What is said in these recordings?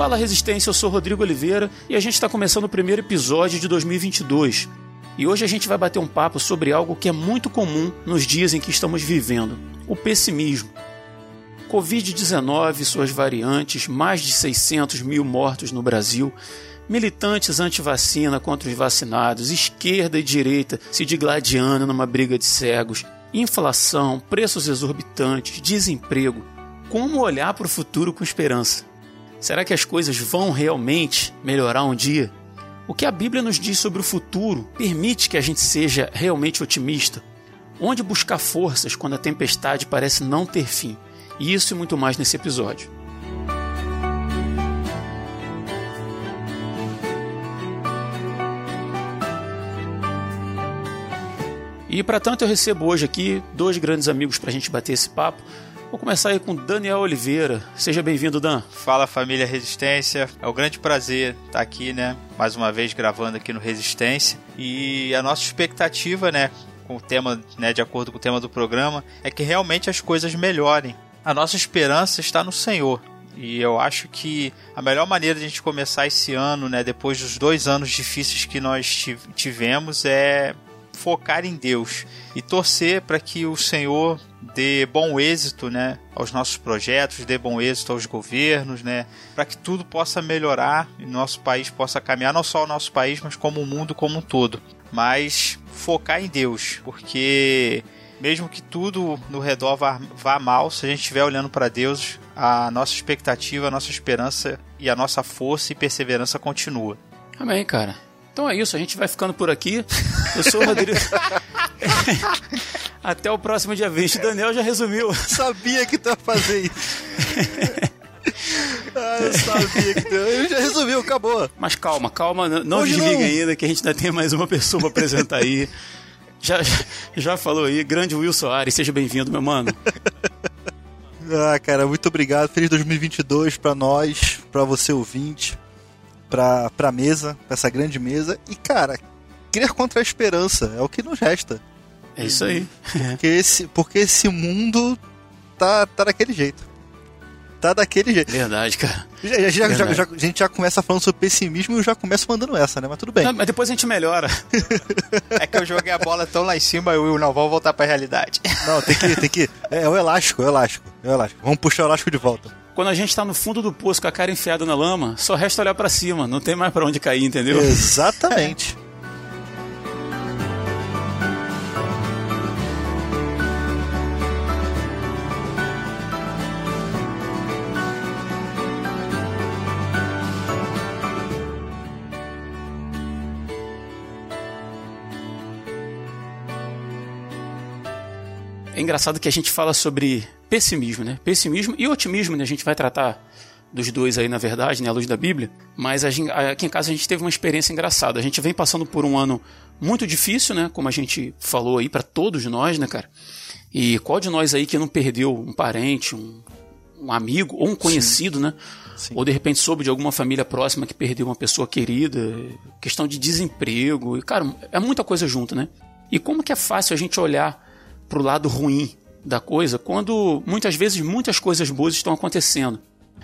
Fala Resistência, eu sou Rodrigo Oliveira e a gente está começando o primeiro episódio de 2022. E hoje a gente vai bater um papo sobre algo que é muito comum nos dias em que estamos vivendo: o pessimismo. Covid-19 e suas variantes, mais de 600 mil mortos no Brasil, militantes anti-vacina contra os vacinados, esquerda e direita se digladiando numa briga de cegos, inflação, preços exorbitantes, desemprego. Como olhar para o futuro com esperança? Será que as coisas vão realmente melhorar um dia? O que a Bíblia nos diz sobre o futuro permite que a gente seja realmente otimista? Onde buscar forças quando a tempestade parece não ter fim? Isso e muito mais nesse episódio. E para tanto eu recebo hoje aqui dois grandes amigos para a gente bater esse papo. Vou começar aí com Daniel Oliveira. Seja bem-vindo, Dan. Fala família Resistência. É um grande prazer estar aqui, né? Mais uma vez gravando aqui no Resistência. E a nossa expectativa, né? Com o tema, né? De acordo com o tema do programa, é que realmente as coisas melhorem. A nossa esperança está no Senhor. E eu acho que a melhor maneira de a gente começar esse ano, né, depois dos dois anos difíceis que nós tivemos, é focar em Deus e torcer para que o Senhor dê bom êxito, né, aos nossos projetos, dê bom êxito aos governos, né, para que tudo possa melhorar e nosso país possa caminhar não só o nosso país, mas como o mundo como um todo. Mas focar em Deus, porque mesmo que tudo no redor vá, vá mal, se a gente estiver olhando para Deus, a nossa expectativa, a nossa esperança e a nossa força e perseverança continua. Amém, cara. Então é isso, a gente vai ficando por aqui. Eu sou o Rodrigo. Até o próximo dia 20. O Daniel já resumiu. Sabia que tu ia fazer isso. ah, eu sabia que tu... Eu já resumiu, acabou. Mas calma, calma, não Hoje desliga não. ainda que a gente ainda tem mais uma pessoa para apresentar aí. Já, já falou aí, grande Will Soares, seja bem-vindo, meu mano. Ah, cara, muito obrigado. Feliz 2022 para nós, para você ouvinte pra, pra mesa, pra essa grande mesa. E, cara, crer contra a esperança é o que nos resta. É isso aí. Porque esse, porque esse mundo tá, tá daquele jeito. Tá daquele jeito. Verdade, cara. Já, já, Verdade. Já, a gente já começa falando sobre pessimismo e eu já começo mandando essa, né? Mas tudo bem. Não, mas depois a gente melhora. é que eu joguei a bola tão lá em cima e eu não vou voltar pra realidade. Não, tem que ir, tem que ir. É, é o elástico, é o elástico, é o elástico. Vamos puxar o elástico de volta quando a gente está no fundo do poço com a cara enfiada na lama, só resta olhar para cima, não tem mais para onde cair, entendeu? Exatamente. É engraçado que a gente fala sobre pessimismo, né? Pessimismo e otimismo, né? A gente vai tratar dos dois aí, na verdade, né? À luz da Bíblia. Mas gente, aqui em casa a gente teve uma experiência engraçada. A gente vem passando por um ano muito difícil, né? Como a gente falou aí para todos nós, né, cara? E qual de nós aí que não perdeu um parente, um, um amigo ou um conhecido, Sim. né? Sim. Ou de repente soube de alguma família próxima que perdeu uma pessoa querida, questão de desemprego, e cara, é muita coisa junto, né? E como que é fácil a gente olhar pro lado ruim da coisa quando muitas vezes muitas coisas boas estão acontecendo.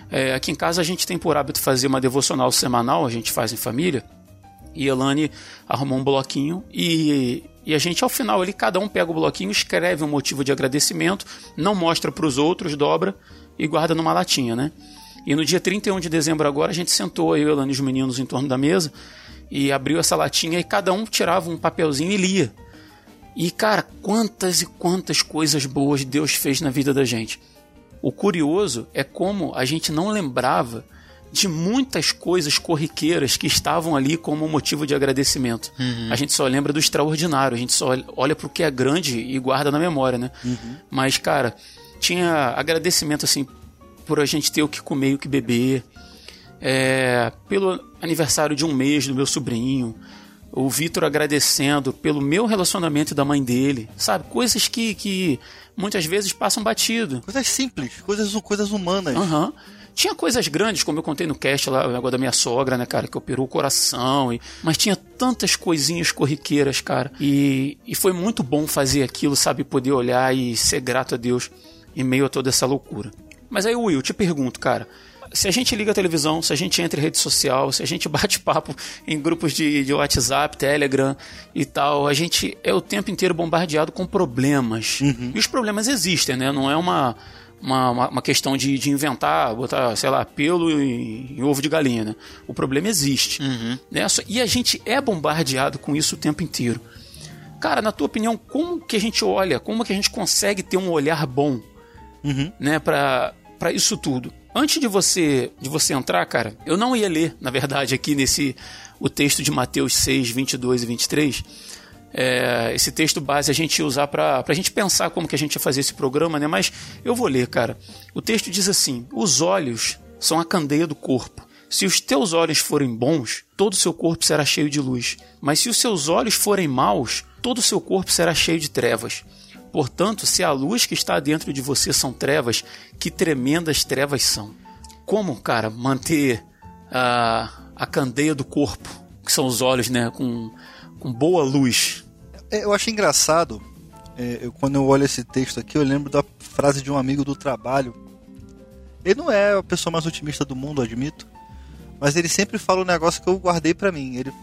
É, aqui em casa a gente tem por hábito fazer uma devocional semanal, a gente faz em família. E Elane arrumou um bloquinho e, e a gente ao final ali cada um pega o bloquinho, escreve um motivo de agradecimento, não mostra para os outros, dobra e guarda numa latinha, né? E no dia 31 de dezembro agora a gente sentou eu, Elane e os meninos em torno da mesa e abriu essa latinha e cada um tirava um papelzinho e lia e cara, quantas e quantas coisas boas Deus fez na vida da gente. O curioso é como a gente não lembrava de muitas coisas corriqueiras que estavam ali como motivo de agradecimento. Uhum. A gente só lembra do extraordinário, a gente só olha para o que é grande e guarda na memória, né? Uhum. Mas, cara, tinha agradecimento assim por a gente ter o que comer e o que beber, é, pelo aniversário de um mês do meu sobrinho, o Vitor agradecendo pelo meu relacionamento da mãe dele, sabe? Coisas que, que muitas vezes passam batido. Coisas simples, coisas, coisas humanas. Uhum. Tinha coisas grandes, como eu contei no cast lá, o negócio da minha sogra, né, cara, que operou o coração. E... Mas tinha tantas coisinhas corriqueiras, cara. E, e foi muito bom fazer aquilo, sabe? Poder olhar e ser grato a Deus em meio a toda essa loucura. Mas aí, Will, eu te pergunto, cara, se a gente liga a televisão, se a gente entra em rede social, se a gente bate papo em grupos de, de WhatsApp, Telegram e tal, a gente é o tempo inteiro bombardeado com problemas. Uhum. E os problemas existem, né? Não é uma, uma, uma questão de, de inventar, botar, sei lá, pelo em, em ovo de galinha, né? O problema existe. Né? Só- E a gente é bombardeado com isso o tempo inteiro. Cara, na tua opinião, como que a gente olha, como que a gente consegue ter um olhar bom Uhum. né, para isso tudo. Antes de você de você entrar, cara, eu não ia ler, na verdade, aqui nesse o texto de Mateus 6, 22 e 23. É, esse texto base a gente ia usar para a gente pensar como que a gente ia fazer esse programa, né? Mas eu vou ler, cara. O texto diz assim: os olhos são a candeia do corpo. Se os teus olhos forem bons, todo o seu corpo será cheio de luz. Mas se os seus olhos forem maus, todo o seu corpo será cheio de trevas. Portanto, se a luz que está dentro de você são trevas, que tremendas trevas são. Como, cara, manter a, a candeia do corpo, que são os olhos, né, com, com boa luz? É, Eu acho engraçado, é, eu- quando eu olho esse texto aqui, eu lembro da frase de um amigo do trabalho. Ele não é a pessoa mais otimista do mundo, admito. Mas ele sempre fala um negócio que eu guardei pra mim. Ele,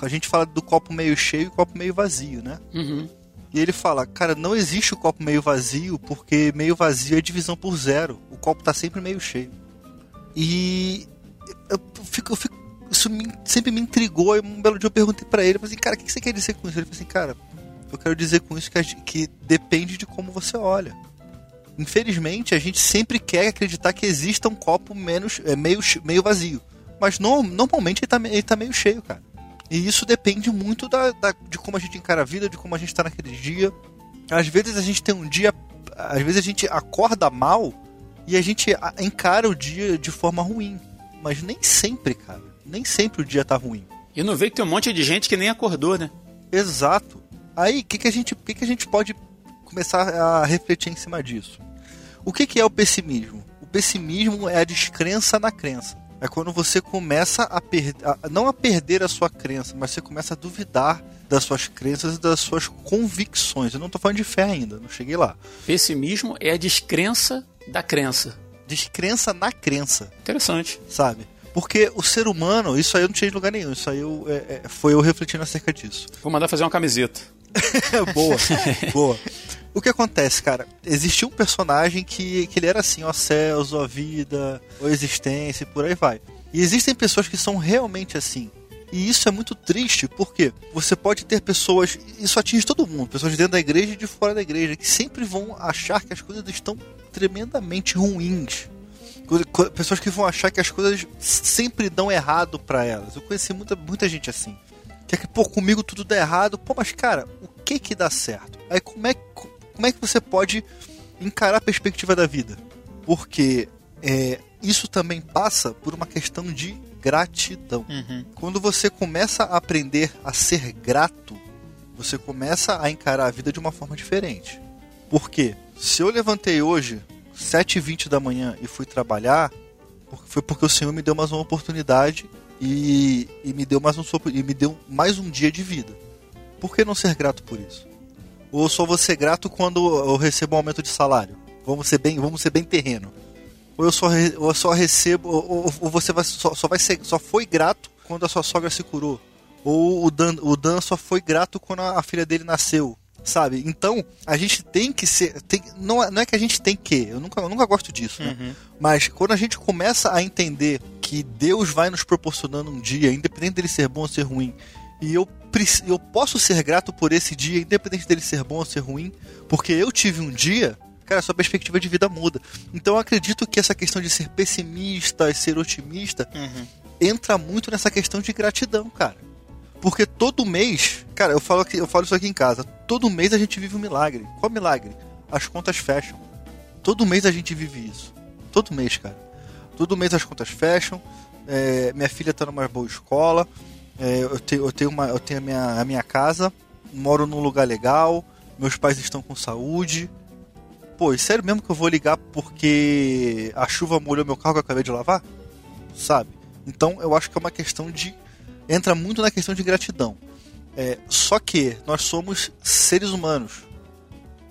a gente fala do copo meio cheio e copo meio vazio, né? Uhum. E ele fala, cara, não existe o copo meio vazio, porque meio vazio é divisão por zero. O copo tá sempre meio cheio. E eu fico, eu fico- isso me- sempre me intrigou. E um belo dia eu perguntei pra ele, assim, cara, o que você quer dizer com isso? Ele falou assim, cara, eu quero dizer com isso que, gente- que depende de como você olha. Infelizmente, a gente sempre quer acreditar que exista um copo menos, é, meio, meio vazio. Mas no- normalmente ele tá, ele tá meio cheio, cara. E isso depende muito da, da- de como a gente encara a vida, de como a gente tá naquele dia. Às vezes a gente tem um dia. Às vezes a gente acorda mal e a gente encara o dia de forma ruim. Mas nem sempre, cara. Nem sempre o dia tá ruim. E não vê que tem um monte de gente que nem acordou, né? Exato. Aí, o que, que, a gente- que, que a gente pode começar a refletir em cima disso? O que, que é o pessimismo? O pessimismo é a descrença na crença. É quando você começa a perder, não a perder a sua crença, mas você começa a duvidar das suas crenças e das suas convicções. Eu não tô falando de fé ainda, não cheguei lá. Pessimismo é a descrença da crença. Descrença na crença. Interessante. sabe? Porque o ser humano, isso aí eu não tinha de lugar nenhum, isso aí eu, é, é, foi eu refletindo acerca disso. Vou mandar fazer uma camiseta. boa, boa. O que acontece, cara? Existia um personagem que, que ele era assim, ó céus, ó vida, ó existência e por aí vai. E existem pessoas que são realmente assim. E isso é muito triste, porque você pode ter pessoas, isso atinge todo mundo, pessoas dentro da igreja e de fora da igreja, que sempre vão achar que as coisas estão tremendamente ruins. Pessoas que vão achar que as coisas sempre dão errado pra elas. Eu conheci muita, muita gente assim. Que é que, pô, comigo tudo dá errado. Pô, mas cara, o que que dá certo? Aí como é, que- como é que você pode encarar a perspectiva da vida? Porque é, isso também passa por uma questão de gratidão. Quando você começa a aprender a ser grato, você começa a encarar a vida de uma forma diferente. Por quê? Se eu levantei hoje, 7h20 da manhã, e fui trabalhar, foi porque o Senhor me deu mais uma oportunidade e, e me deu mais um e me deu mais um dia de vida. Por que não ser grato por isso? Ou só vou ser grato quando eu recebo um aumento de salário? Vamos ser bem, vamos ser bem terreno. Ou eu só, ou eu só recebo, ou, ou- você vai, só, só vai ser, só foi grato quando a sua sogra se curou. Ou o Dan, o Dan só foi grato quando a, a filha dele nasceu. Sabe? Então, a gente tem que ser. Tem, não, é- não é que a gente tem que, eu nunca, eu nunca gosto disso, né? Mas quando a gente começa a entender que Deus vai nos proporcionando um dia, independente dele ser bom ou ser ruim, e eu, eu posso ser grato por esse dia, independente dele ser bom ou ser ruim, porque eu tive um dia, cara, sua perspectiva de vida muda. Então eu acredito que essa questão de ser pessimista e ser otimista entra muito nessa questão de gratidão, cara. Porque todo mês, cara, eu falo, aqui, eu falo isso aqui em casa, todo mês a gente vive um milagre. Qual milagre? As contas fecham. Todo mês a gente vive isso. Todo mês, cara. Todo mês as contas fecham. é, minha filha tá numa boa escola. É, eu, tenho, eu tenho, uma, eu tenho a, minha, a minha casa. Moro num lugar legal. Meus pais estão com saúde. Pô, e sério mesmo que eu vou ligar porque a chuva molhou meu carro que eu acabei de lavar? Sabe? Então eu acho que é uma questão de. Entra muito na questão de gratidão. É, só que nós somos seres humanos.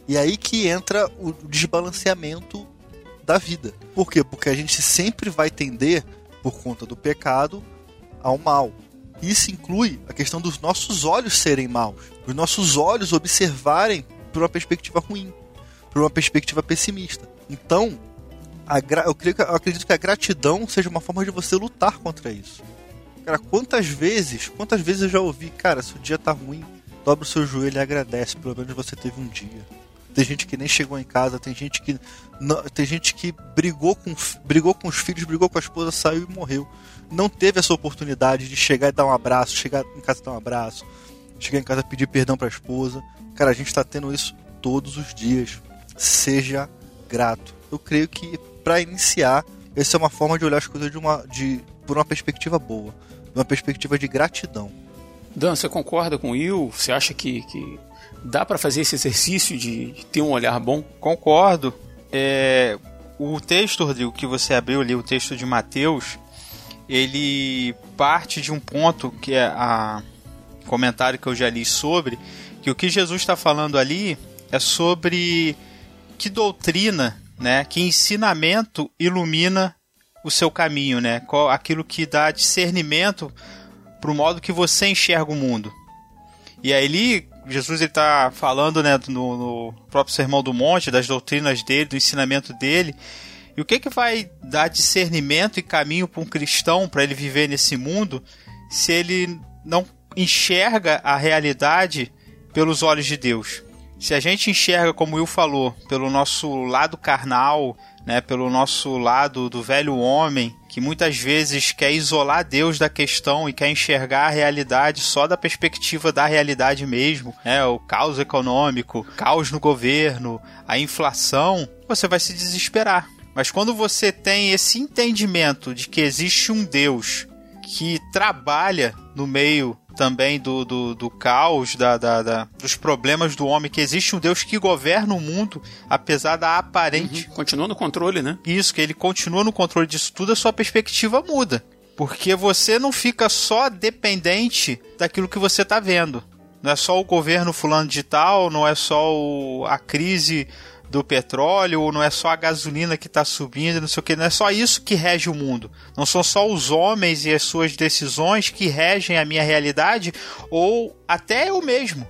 E aí que entra o desbalanceamento da vida. Por quê? Porque a gente sempre vai tender, por conta do pecado, ao mal. Isso inclui a questão dos nossos olhos serem maus, os nossos olhos observarem por uma perspectiva ruim, por uma perspectiva pessimista. Então, eu, creio que, eu acredito que a gratidão seja uma forma de você lutar contra isso. Cara, quantas vezes, quantas vezes eu já ouvi, cara, se o dia tá ruim, dobra o seu joelho e agradece, pelo menos você teve um dia. Tem gente que nem chegou em casa, tem gente que tem gente que brigou com, brigou com os filhos, brigou com a esposa, saiu e morreu. Não teve essa oportunidade de chegar e dar um abraço, chegar em casa e dar um abraço, chegar em casa e pedir perdão para a esposa. Cara, a gente está tendo isso todos os dias. Seja grato. Eu creio que para iniciar, essa é uma forma de olhar as coisas de uma, de, por uma perspectiva boa, uma perspectiva de gratidão. Dan, você concorda com o Will? Você acha que, que Dá para fazer esse exercício de, de, ter um olhar bom? Concordo. É, o texto, Rodrigo, que você abriu ali, o texto de Mateus, ele parte de um ponto que é a comentário que eu já li sobre, que o que Jesus está falando ali é sobre que doutrina, né, que ensinamento ilumina o seu caminho, né, qual, aquilo que dá discernimento para o modo que você enxerga o mundo. E aí ele Jesus está falando né, no, no, próprio Sermão do Monte, das doutrinas dele, do ensinamento dele. E o que, que vai dar discernimento e caminho para um cristão para ele viver nesse mundo se ele não enxerga a realidade pelos olhos de Deus? Se a gente enxerga, como o Will falou, pelo nosso lado carnal, né, pelo nosso lado do velho homem, que muitas vezes quer isolar Deus da questão e quer enxergar a realidade só da perspectiva da realidade mesmo, né, o caos econômico, caos no governo, a inflação, você vai se desesperar. Mas quando você tem esse entendimento de que existe um Deus que trabalha no meio também do, do, do caos, da, da, da, dos problemas do homem, que existe um Deus que governa o mundo, apesar da aparente. Uhum. Continua no controle, né? Isso, que ele continua no controle disso tudo, a sua perspectiva muda. Porque você não fica só dependente daquilo que você está vendo. Não é só o governo fulano de tal, não é só o, a crise do petróleo, ou não é só a gasolina que está subindo, não sei o que, não é só isso que rege o mundo. Não são só os homens e as suas decisões que regem a minha realidade, ou até eu mesmo.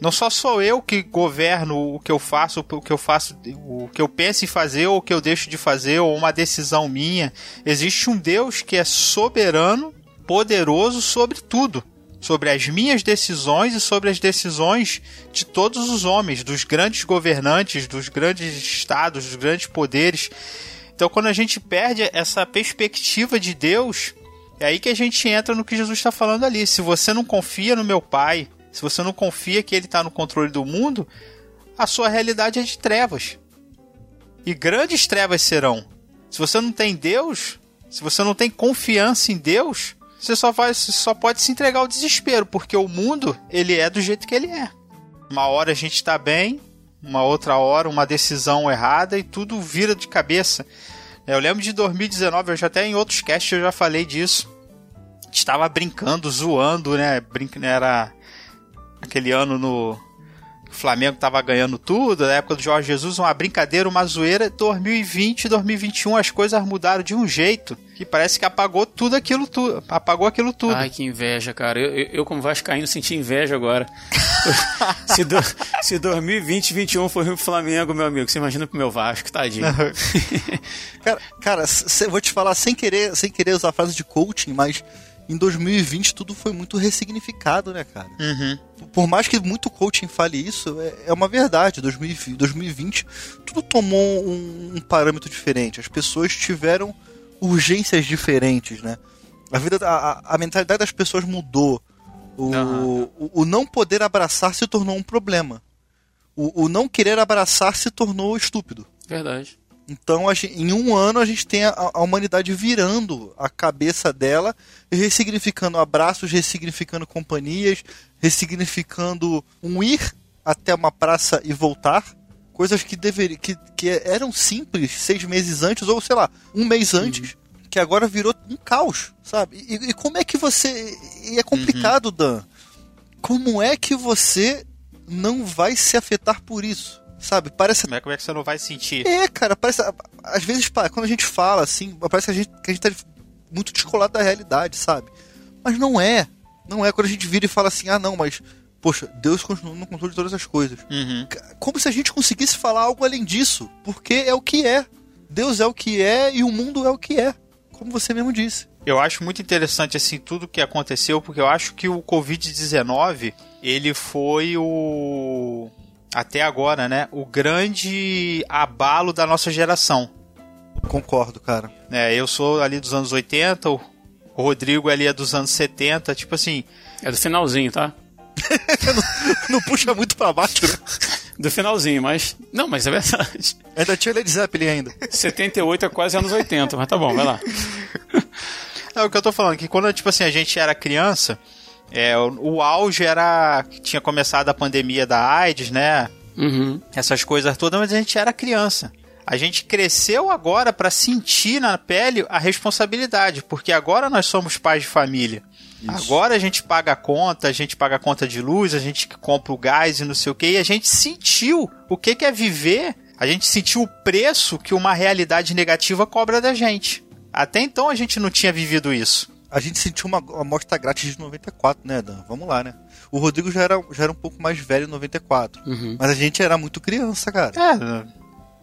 Não só sou eu que governo o que eu faço, o que eu faço, o que eu penso em fazer ou o que eu deixo de fazer, ou uma decisão minha. Existe um Deus que é soberano, poderoso sobre tudo sobre as minhas decisões e sobre as decisões de todos os homens, dos grandes governantes, dos grandes estados, dos grandes poderes. Então, quando a gente perde essa perspectiva de Deus, é aí que a gente entra no que Jesus está falando ali. Se você não confia no meu Pai, se você não confia que Ele está no controle do mundo, a sua realidade é de trevas. E grandes trevas serão. Se você não tem Deus, se você não tem confiança em Deus, você só, vai, só pode se entregar ao desespero, porque o mundo, ele é do jeito que ele é. Uma hora a gente está bem, uma outra hora uma decisão errada e tudo vira de cabeça. Eu lembro de 2019, eu já até em outros casts eu já falei disso. Estava brincando, zoando, né? Brinca, era aquele ano no o Flamengo estava ganhando tudo, na época do Jorge Jesus, uma brincadeira, uma zoeira. 2020, 2021 as coisas mudaram de um jeito que parece que apagou tudo aquilo tudo, apagou aquilo tudo. Ai, que inveja, cara. Eu, eu, eu como vascaíno senti inveja agora. se, do, se 2020, 2021 foi o Flamengo, meu amigo, você imagina pro meu Vasco, tadinho. cara, cara, vou te falar sem querer, sem querer usar a frase de coaching, mas em 2020 tudo foi muito ressignificado, né, cara? Uhum. Por mais que muito coaching fale isso, é, é uma verdade. 2020, 2020 tudo tomou um, um, parâmetro diferente. As pessoas tiveram urgências diferentes, né? A vida, a, a mentalidade das pessoas mudou. O, uhum. o, o, não poder abraçar se tornou um problema. O, o não querer abraçar se tornou estúpido. Verdade. Então, gente, em um ano, a gente tem a, a, humanidade virando a cabeça dela e ressignificando abraços, ressignificando companhias, ressignificando um ir até uma praça e voltar. Coisas que, dever, que, que eram simples seis meses antes, ou sei lá, um mês uhum. antes, uhum. que agora virou um caos, sabe? E, e como é que você. E é complicado, uhum. Dan. Como é que você não vai se afetar por isso? Sabe? Parece. Como é, como é que você não vai sentir? É, cara, parece. Às vezes, quando a gente fala assim, parece que a gente, que a gente tá muito descolado da realidade, sabe? Mas não é. Não é quando a gente vira e fala assim, ah, não, mas. Poxa, Deus continua no controle de todas as coisas. Uhum. Como se a gente conseguisse falar algo além disso. Porque é o que é. Deus é o que é e o mundo é o que é. Como você mesmo disse. Eu acho muito interessante assim tudo que aconteceu, porque eu acho que o Covid-19, ele foi o até agora, né, o grande abalo da nossa geração. Concordo, cara. É, eu sou ali dos anos 80, o Rodrigo ali é dos anos 70, tipo assim. É do finalzinho, tá? não, não, puxa muito pra baixo, né? Do finalzinho, mas. Não, mas é verdade. Ainda tinha Led Zeppelin ainda. 78 é quase anos 80, mas tá bom, vai lá. Não, o que eu tô falando, que quando tipo assim, a gente era criança, é, o, o auge era. Tinha começado a pandemia da AIDS, né? Uhum. Essas coisas todas, mas a gente era criança. A gente cresceu agora para sentir na pele a responsabilidade, porque agora nós somos pais de família. Isso. Agora a gente paga a conta, a gente paga a conta de luz, a gente compra o gás e não sei o que, e a gente sentiu o que, que é viver, a gente sentiu o preço que uma realidade negativa cobra da gente. Até então a gente não tinha vivido isso a gente sentiu uma amostra grátis de 94, né, Dan? Vamos lá, né? O Rodrigo já era, já era um pouco mais velho em 94. Uhum. Mas a gente era muito criança, cara. É,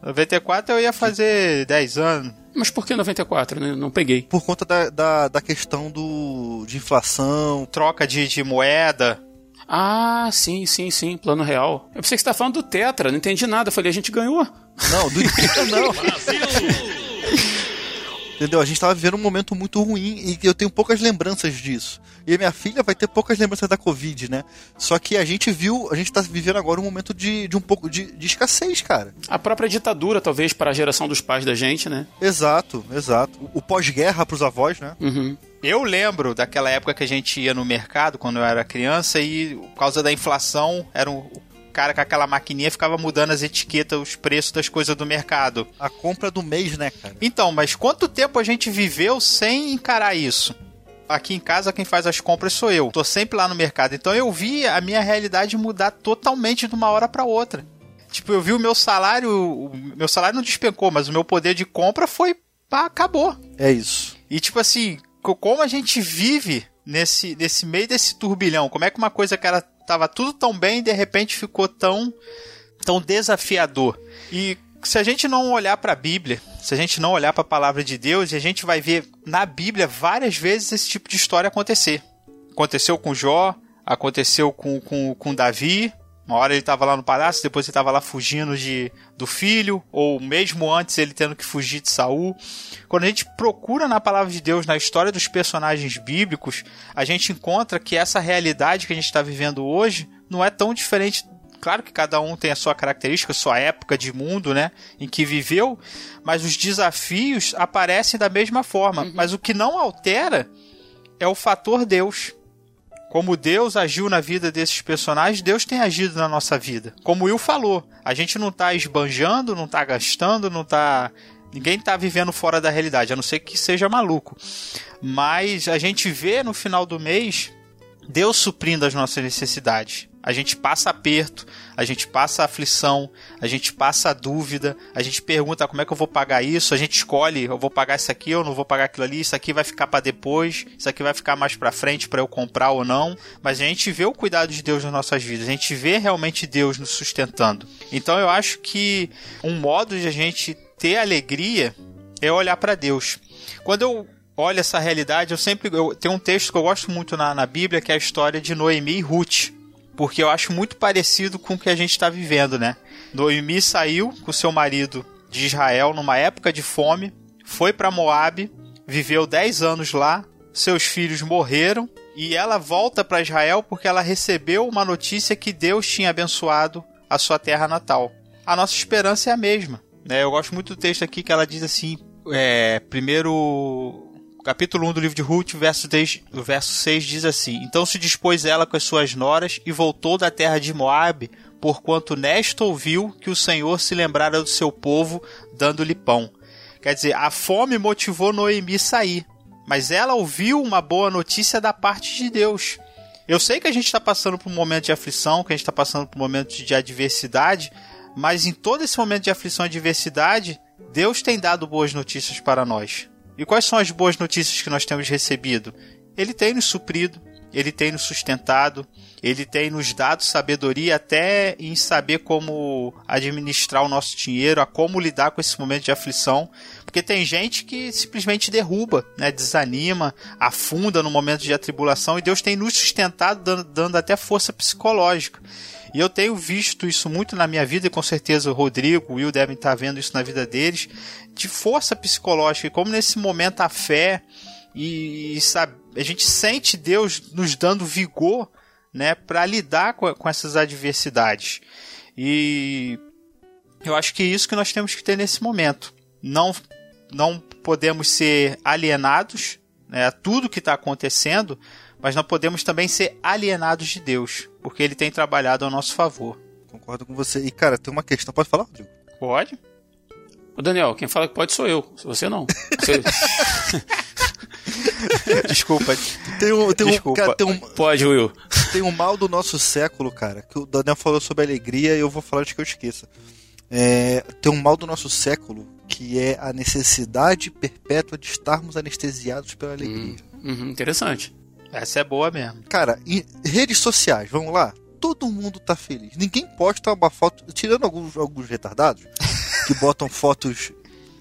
94 eu ia fazer 10 anos. Mas por que 94? Não, não peguei. Por conta da, da, da, questão do, de inflação. Troca de, de moeda. Ah, sim, sim, sim, plano real. Eu pensei que você tá falando do Tetra, não entendi nada. Eu falei, a gente ganhou. Não, do Tetra não. Brasil! Entendeu? A gente tava vivendo um momento muito ruim e eu tenho poucas lembranças disso. E a minha filha vai ter poucas lembranças da Covid, né? Só que a gente viu, a gente tá vivendo agora um momento de, de um pouco de, de escassez, cara. A própria ditadura, talvez, para a geração dos pais da gente, né? Exato, exato. O, o pós-guerra pros avós, né? Uhum. Eu lembro daquela época que a gente ia no mercado quando eu era criança e por causa da inflação era um, cara com aquela maquininha ficava mudando as etiquetas, os preços das coisas do mercado. A compra do mês, né, cara? Então, mas quanto tempo a gente viveu sem encarar isso? Aqui em casa quem faz as compras sou eu. Tô sempre lá no mercado. Então eu vi a minha realidade mudar totalmente de uma hora para outra. Tipo, eu vi o meu salário, o meu salário não despencou, mas o meu poder de compra foi pá, acabou. É isso. E tipo assim, como a gente vive nesse, nesse meio desse turbilhão? Como é que uma coisa que era tava tudo tão bem de repente ficou tão, tão desafiador. E se a gente não olhar para a Bíblia, se a gente não olhar para a palavra de Deus, a gente vai ver na Bíblia várias vezes esse tipo de história acontecer. Aconteceu com Jó, aconteceu com, com, com Davi, uma hora ele estava lá no palácio, depois ele estava lá fugindo de, do filho, ou mesmo antes ele tendo que fugir de Saul. Quando a gente procura na palavra de Deus, na história dos personagens bíblicos, a gente encontra que essa realidade que a gente está vivendo hoje não é tão diferente. Claro que cada um tem a sua característica, a sua época de mundo, né, em que viveu, mas os desafios aparecem da mesma forma. Uhum. Mas o que não altera é o fator Deus. Como Deus agiu na vida desses personagens, Deus tem agido na nossa vida. Como o Will falou, a gente não está esbanjando, não está gastando, não está Ninguém está vivendo fora da realidade, a não ser que seja maluco. Mas a gente vê no final do mês Deus suprindo as nossas necessidades. A gente passa aperto, a gente passa aflição, a gente passa dúvida, a gente pergunta como é que eu vou pagar isso, a gente escolhe, eu vou pagar isso aqui, eu não vou pagar aquilo ali, isso aqui vai ficar para depois, isso aqui vai ficar mais para frente para eu comprar ou não, mas a gente vê o cuidado de Deus nas nossas vidas, a gente vê realmente Deus nos sustentando. Então eu acho que um modo de a gente ter alegria é olhar para Deus. Quando eu olho essa realidade, eu sempre eu, tem um texto que eu gosto muito na, na Bíblia que é a história de Noemi e Ruth porque eu acho muito parecido com o que a gente está vivendo, né? Noemi saiu com seu marido de Israel numa época de fome, foi para Moabe, viveu 10 anos lá, seus filhos morreram e ela volta para Israel porque ela recebeu uma notícia que Deus tinha abençoado a sua terra natal. A nossa esperança é a mesma. Né? Eu gosto muito do texto aqui que ela diz assim: é, primeiro capítulo 1 do livro de Ruth, verso, 10, verso 6 diz assim: Então se dispôs ela com as suas noras e voltou da terra de Moabe, porquanto nesta ouviu que o Senhor se lembrara do seu povo, dando-lhe pão. Quer dizer, a fome motivou Noemi sair, mas ela ouviu uma boa notícia da parte de Deus. Eu sei que a gente está passando por um momento de aflição, que a gente está passando por um momento de adversidade, mas em todo esse momento de aflição e adversidade, Deus tem dado boas notícias para nós. E quais são as boas notícias que nós temos recebido? Ele tem nos suprido, ele tem nos sustentado, ele tem nos dado sabedoria até em saber como administrar o nosso dinheiro, a como lidar com esse momento de aflição. Porque tem gente que simplesmente derruba, né, desanima, afunda no momento de atribulação e Deus tem nos sustentado, dando, dando até força psicológica. E eu tenho visto isso muito na minha vida, e com certeza o Rodrigo, o Will devem estar vendo isso na vida deles, de força psicológica, e como nesse momento a fé e, e sabe, a gente sente Deus nos dando vigor né, para lidar com, com essas adversidades. E eu acho que é isso que nós temos que ter nesse momento. Não, não podemos ser alienados né, a tudo que está acontecendo, mas não podemos também ser alienados de Deus, porque Ele tem trabalhado ao nosso favor. Concordo com você. E, cara, tem uma questão. Pode falar, Rodrigo? Pode. Ô, Daniel, quem fala que pode sou eu. Você não. Você... Desculpa. Tem um, tem Desculpa. Um, cara, tem um, pode, Will. Tem um mal do nosso século, cara, que o Daniel falou sobre alegria e eu vou falar antes que eu esqueça. É, tem um mal do nosso século que é a necessidade perpétua de estarmos anestesiados pela alegria. Hum, uhum, interessante. Essa é boa mesmo. Cara, em redes sociais, vamos lá? Todo mundo tá feliz. Ninguém posta uma foto, tirando alguns, alguns retardados, que botam fotos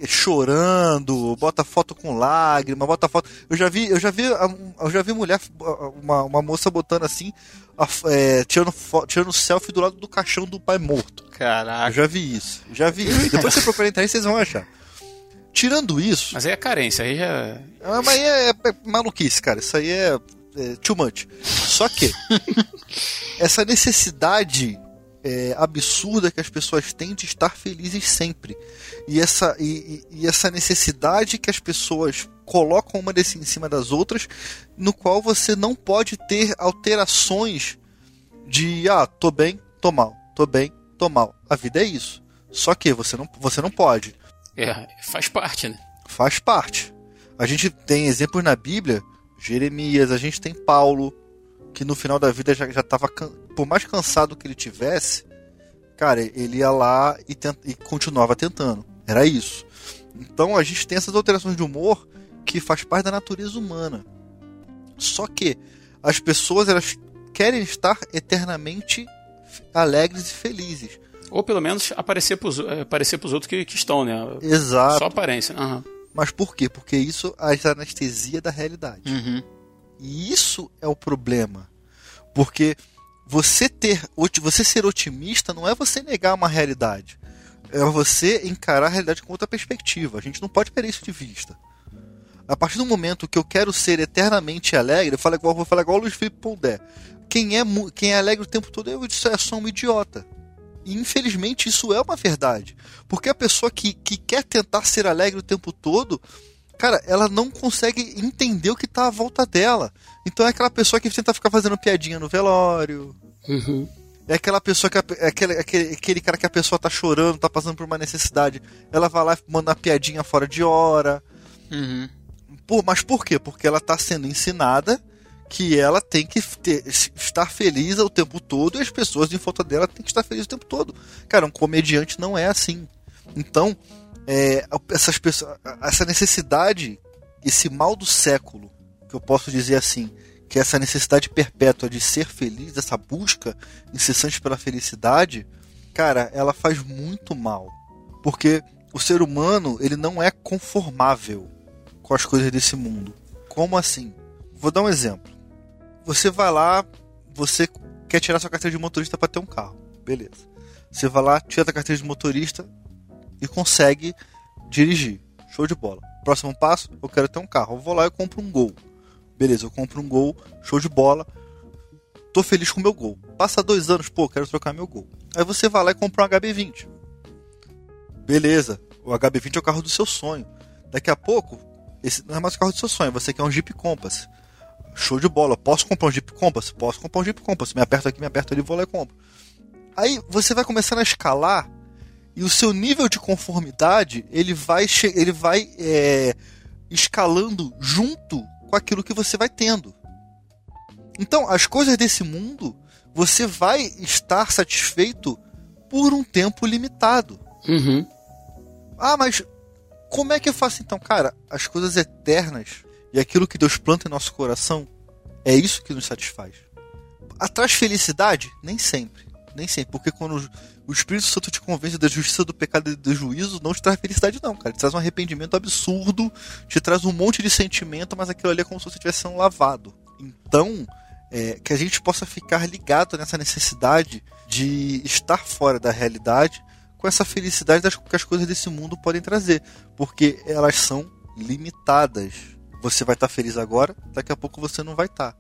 chorando, bota foto com lágrima, bota foto. Eu já vi, eu já vi, eu já vi mulher, uma, uma moça botando assim, é, tirando, tirando selfie do lado do caixão do pai morto. Caraca. Eu já vi isso. Já vi isso. Depois você procurar na internet, vocês vão achar. Tirando isso. Mas aí é carência, aí já. Ah, mas aí é, é, é maluquice, cara. Isso aí é, é too much. Só que essa necessidade é, absurda que as pessoas têm de estar felizes sempre. E essa, e, e, essa necessidade que as pessoas colocam uma desse em cima das outras, no qual você não pode ter alterações de ah, tô bem, tô mal, tô bem, tô mal. A vida é isso. Só que você não, você não pode. É, faz parte, né? Faz parte. A gente tem exemplos na Bíblia, Jeremias, a gente tem Paulo, que no final da vida já estava, por mais cansado que ele tivesse, cara, ele ia lá e, tent, e continuava tentando. Era isso. Então a gente tem essas alterações de humor que faz parte da natureza humana. Só que as pessoas elas querem estar eternamente alegres e felizes. Ou pelo menos aparecer para os é, aparecer pros outros que, que estão, né? Exato. Só aparência. Uhum. Mas por quê? Porque isso é a anestesia da realidade. Uhum. E isso é o problema. Porque você ter você ser otimista não é você negar uma realidade. É você encarar a realidade com outra perspectiva. A gente não pode perder isso de vista. A partir do momento que eu quero ser eternamente alegre, eu falo igual, vou falar igual o Luiz Felipe Pondé. Quem é, quem é alegre o tempo todo, eu disse, é só um idiota. E infelizmente isso é uma verdade. Porque a pessoa que, que quer tentar ser alegre o tempo todo, cara, ela não consegue entender o que está à volta dela. Então é aquela pessoa que tenta ficar fazendo piadinha no velório. Uhum. É aquela pessoa que é aquele, aquele, aquele cara que a pessoa tá chorando, tá passando por uma necessidade. Ela vai lá e manda uma piadinha fora de hora. Uhum. Por, mas por quê? Porque ela tá sendo ensinada que ela tem que ter, estar feliz o tempo todo e as pessoas em volta dela têm que estar felizes o tempo todo. Cara, um comediante não é assim. Então, é, essas pessoas, essa necessidade, esse mal do século, que eu posso dizer assim, que é essa necessidade perpétua de ser feliz, essa busca incessante pela felicidade, cara, ela faz muito mal. Porque o ser humano, ele não é conformável com as coisas desse mundo. Como assim? Vou dar um exemplo. Você vai lá, você quer tirar sua carteira de motorista para ter um carro. Beleza. Você vai lá, tira a carteira de motorista, e consegue dirigir. Show de bola. Próximo passo, eu quero ter um carro. Eu vou lá e compro um Gol. Beleza, eu compro um Gol, show de bola. Tô feliz com meu Gol. Passa dois anos, pô, quero trocar meu Gol. Aí você vai lá e compra um HB20. Beleza, o HB20 é o carro do seu sonho. Daqui a pouco, esse não é mais o carro do seu sonho, você quer um Jeep Compass. Show de bola, posso comprar um Jeep Compass? Posso comprar um Jeep Compass. Me aperto aqui, me aperto ali, vou lá e compro. Aí você vai começando a escalar e o seu nível de conformidade ele vai, ele vai é, escalando junto com aquilo que você vai tendo. Então, as coisas desse mundo, você vai estar satisfeito por um tempo limitado. Uhum. Ah, mas como é que eu faço então? Cara, as coisas eternas e aquilo que Deus planta em nosso coração é isso que nos satisfaz. Atrás felicidade? Nem sempre. Nem sempre. Porque quando o Espírito Santo te convence da justiça, do pecado e do juízo, não te traz felicidade, não, cara. Te traz um arrependimento absurdo, te traz um monte de sentimento, mas aquilo ali é como se você estivesse sendo lavado. Então, é, que a gente possa ficar ligado nessa necessidade de estar fora da realidade com essa felicidade das, que as coisas desse mundo podem trazer, porque elas são limitadas. Você vai estar feliz agora, daqui a pouco você não vai estar.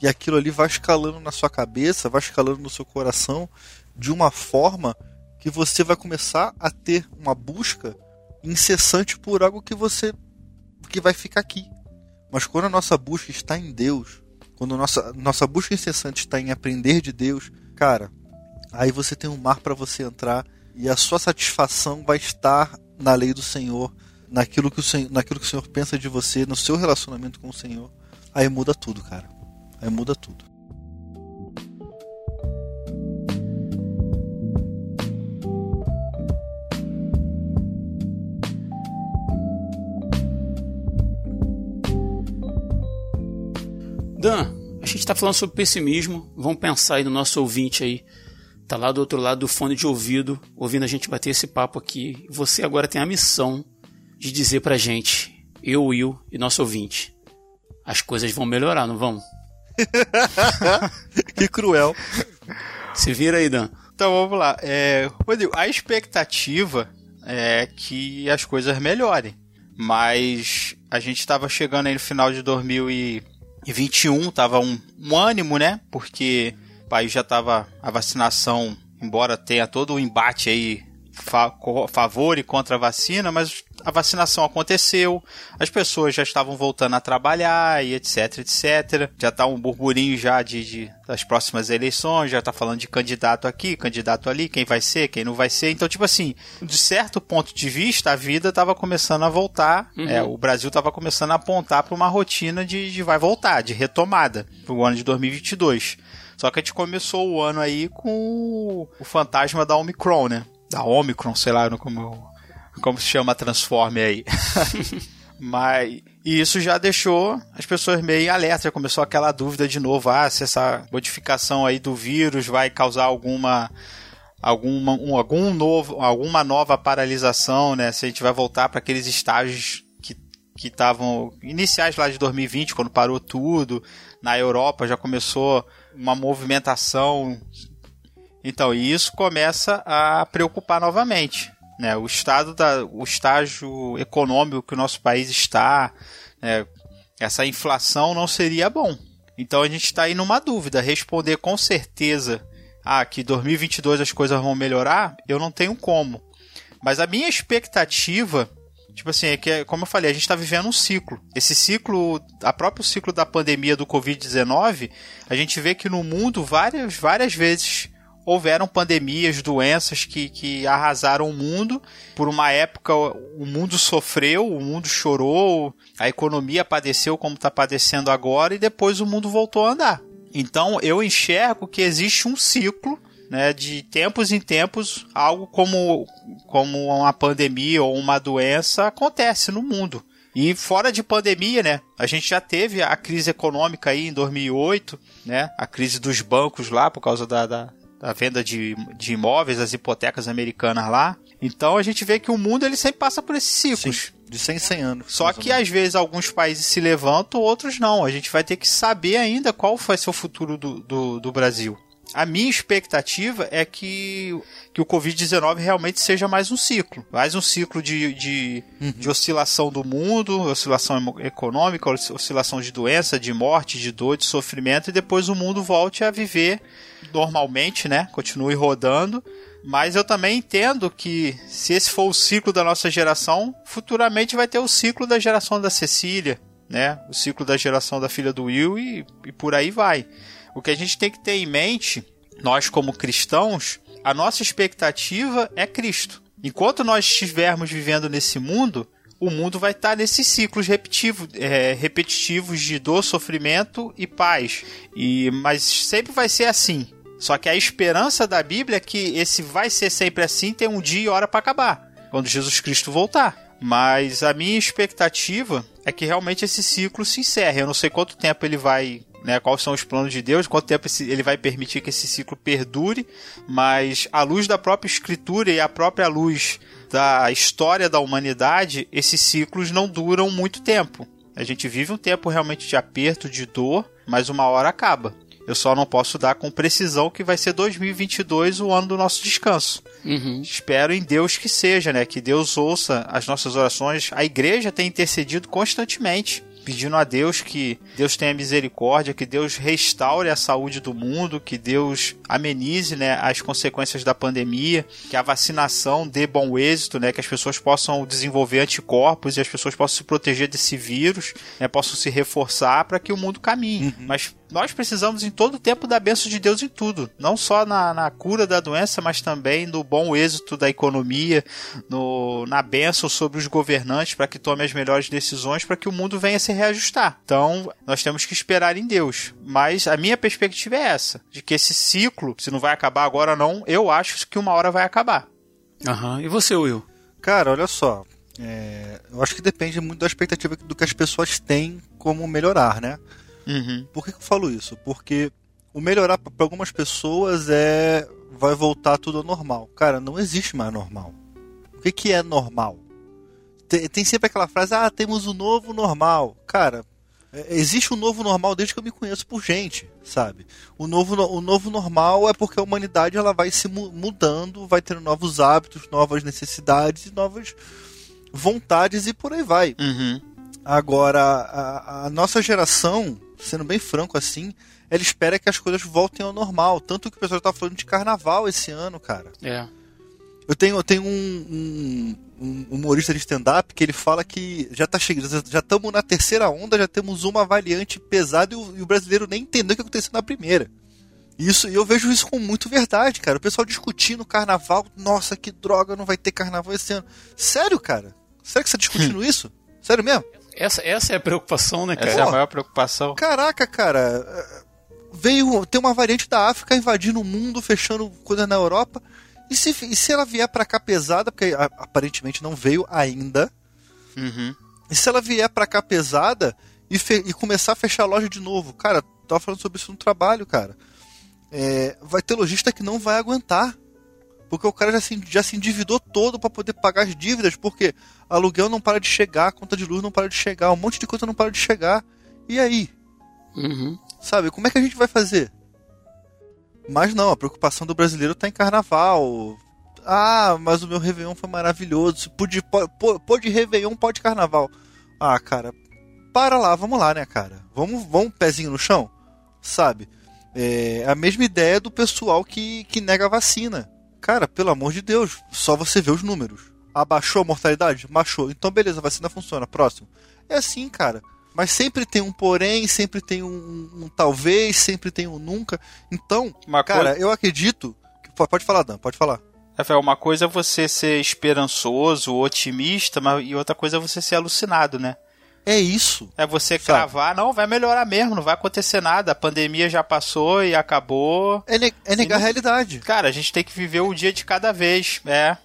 E aquilo ali vai escalando na sua cabeça, vai escalando no seu coração de uma forma que você vai começar a ter uma busca incessante por algo que você que vai ficar aqui. Mas quando a nossa busca está em Deus, quando a nossa, nossa busca incessante está em aprender de Deus, cara, aí você tem um mar para você entrar e a sua satisfação vai estar na lei do Senhor, naquilo que o Senhor, naquilo que o Senhor pensa de você, no seu relacionamento com o Senhor. Aí muda tudo, cara. Aí muda tudo. Dan, a gente está falando sobre pessimismo. Vamos pensar aí no nosso ouvinte aí. Tá lá do outro lado do fone de ouvido, ouvindo a gente bater esse papo aqui. Você agora tem a missão de dizer pra gente, eu, Will e nosso ouvinte, as coisas vão melhorar, não vão? que cruel. Se vira aí, Dan. Então vamos lá. É, Rodrigo, a expectativa é que as coisas melhorem. Mas a gente estava chegando aí no final de 2021, tava um, um ânimo, né? Porque o país já estava a vacinação, embora tenha todo o embate aí fa favor e contra a vacina, mas a vacinação aconteceu, as pessoas já estavam voltando a trabalhar e etc, etc. Já tá um burburinho já de, de das próximas eleições, já tá falando de candidato aqui, candidato ali, quem vai ser, quem não vai ser. Então, tipo assim, de certo ponto de vista, a vida estava começando a voltar, uhum. é, o Brasil estava começando a apontar para uma rotina de, de vai voltar, de retomada, para o ano de 2022. Só que a gente começou o ano aí com o fantasma da Omicron, né? Da Omicron, sei lá como como se chama Transforme aí. Mas e isso já deixou as pessoas meio alerta, já começou aquela dúvida de novo, ah, se essa modificação aí do vírus vai causar alguma alguma um, algum novo alguma nova paralisação, né? Se a gente vai voltar para aqueles estágios que que estavam iniciais lá de 2020, quando parou tudo, na Europa já começou uma movimentação. Então, isso começa a preocupar novamente. Né? O, estado da, o estágio econômico que o nosso país está, né? essa inflação não seria bom. Então a gente está aí numa dúvida. Responder com certeza ah, que 2022 as coisas vão melhorar, eu não tenho como. Mas a minha expectativa, tipo assim, é que, como eu falei, a gente está vivendo um ciclo. Esse ciclo, a próprio ciclo da pandemia do Covid-19, a gente vê que no mundo várias, várias vezes houveram pandemias, doenças que, que arrasaram o mundo. Por uma época, o mundo sofreu, o mundo chorou, a economia padeceu como está padecendo agora, e depois o mundo voltou a andar. Então, eu enxergo que existe um ciclo. Né, de tempos em tempos, algo como, como uma pandemia ou uma doença acontece no mundo. E fora de pandemia, né? A gente já teve a crise econômica aí em 2008, né? A crise dos bancos lá por causa da, da, a venda de, de imóveis, as hipotecas americanas lá. Então a gente vê que o mundo ele sempre passa por esses ciclos. Sim, de 100 em 100 anos. Só que às vezes alguns países se levantam, outros não. A gente vai ter que saber ainda qual vai ser o futuro do, do, do Brasil. A minha expectativa é que, que o Covid-19 realmente seja mais um ciclo. Mais um ciclo de, de, uhum. de oscilação do mundo, oscilação econômica, oscilação de doença, de morte, de dor, de sofrimento, e depois o mundo volte a viver normalmente, né? Continue rodando. Mas eu também entendo que se esse for o ciclo da nossa geração, futuramente vai ter o ciclo da geração da Cecília, né? O ciclo da geração da filha do Will e, e por aí vai. O que a gente tem que ter em mente, nós como cristãos, a nossa expectativa é Cristo. Enquanto nós estivermos vivendo nesse mundo, o mundo vai estar nesses ciclos repetitivos, é, repetitivos de dor, sofrimento e paz. E, mas sempre vai ser assim Só que a esperança da Bíblia é que esse vai ser sempre assim, tem um dia e hora para acabar, quando Jesus Cristo voltar. Mas a minha expectativa é que realmente esse ciclo se encerre. Eu não sei quanto tempo ele vai né, quais são os planos de Deus, quanto tempo ele vai permitir que esse ciclo perdure, mas à luz da própria escritura e a própria luz da história da humanidade, esses ciclos não duram muito tempo. A gente vive um tempo realmente de aperto, de dor, mas uma hora acaba. Eu só não posso dar com precisão que vai ser 2022 o ano do nosso descanso. Uhum. Espero em Deus que seja, né? Que Deus ouça as nossas orações. A igreja tem intercedido constantemente pedindo a Deus que Deus tenha misericórdia, que Deus restaure a saúde do mundo, que Deus amenize né, as consequências da pandemia, que a vacinação dê bom êxito, né, que as pessoas possam desenvolver anticorpos e as pessoas possam se proteger desse vírus, né, possam se reforçar para que o mundo caminhe. Uhum. Mas nós precisamos em todo o tempo da bênção de Deus em tudo. Não só na, na cura da doença, mas também no bom êxito da economia, no, na bênção sobre os governantes para que tomem as melhores decisões para que o mundo venha se reajustar. Então, nós temos que esperar em Deus. Mas a minha perspectiva é essa: de que esse ciclo, se não vai acabar agora ou não, eu acho que uma hora vai acabar. Aham. E você, Will? Cara, olha só. É, eu acho que depende muito da expectativa do que as pessoas têm como melhorar, né? Uhum. Por que, que eu falo isso? Porque o melhorar para algumas pessoas é vai voltar tudo ao normal. Cara, não existe mais normal. O que, que é normal? Tem, tem sempre aquela frase, ah, temos o um novo normal. Cara, é, existe um novo normal desde que eu me conheço por gente, sabe? O novo, o novo normal é porque a humanidade ela vai se mudando, vai tendo novos hábitos, novas necessidades e novas vontades e por aí vai. Uhum. Agora, a, a nossa geração sendo bem franco assim, ela espera que as coisas voltem ao normal. Tanto que o pessoal tá falando de carnaval esse ano, cara. É. Eu tenho, eu tenho um, um, um humorista de stand-up que ele fala que já tá chegando, já estamos na terceira onda, já temos uma variante pesada e o, e o brasileiro nem entendeu o que aconteceu na primeira. Isso, e eu vejo isso com muito verdade, cara. O pessoal discutindo carnaval, nossa, que droga, não vai ter carnaval esse ano. Sério, cara? Sério que você tá discutindo isso? Sério mesmo? Essa, essa é a preocupação, né, cara? Essa é a maior preocupação. Caraca, cara. Veio. Tem uma variante da África invadindo o mundo, fechando coisa na Europa. E se, e se ela vier para cá pesada, porque aparentemente não veio ainda. Uhum. E se ela vier para cá pesada e, fe, e, começar a fechar a loja de novo? Cara, tava falando sobre isso no trabalho, cara. É, vai ter lojista que não vai aguentar. Porque o cara já se, já se endividou todo para poder pagar as dívidas, porque aluguel não para de chegar, conta de luz não para de chegar, um monte de coisa não para de chegar. E aí? Uhum. Sabe, como é que a gente vai fazer? Mas não, a preocupação do brasileiro tá em carnaval. Ah, mas o meu Réveillon foi maravilhoso. Pode, pode Réveillon, pode carnaval. Ah, cara, para lá, vamos lá, né, cara? Vamos, vamos pezinho no chão? Sabe? É a mesma ideia do pessoal que, que nega a vacina. Cara, pelo amor de Deus, só você vê os números. Abaixou a mortalidade? Baixou. Então, beleza, a vacina funciona. Próximo. É assim, cara. Mas sempre tem um porém, sempre tem um, um, um talvez, sempre tem um nunca. Então, uma cara, coisa... eu acredito. Que... Pode falar, Dan, pode falar. Rafael, uma coisa é você ser esperançoso, otimista, mas... e outra coisa é você ser alucinado, né? É isso. É você sabe? cravar, não, vai melhorar mesmo, não vai acontecer nada. A pandemia já passou e acabou. É, ne é negar não... a realidade. Cara, a gente tem que viver o dia de cada vez. É.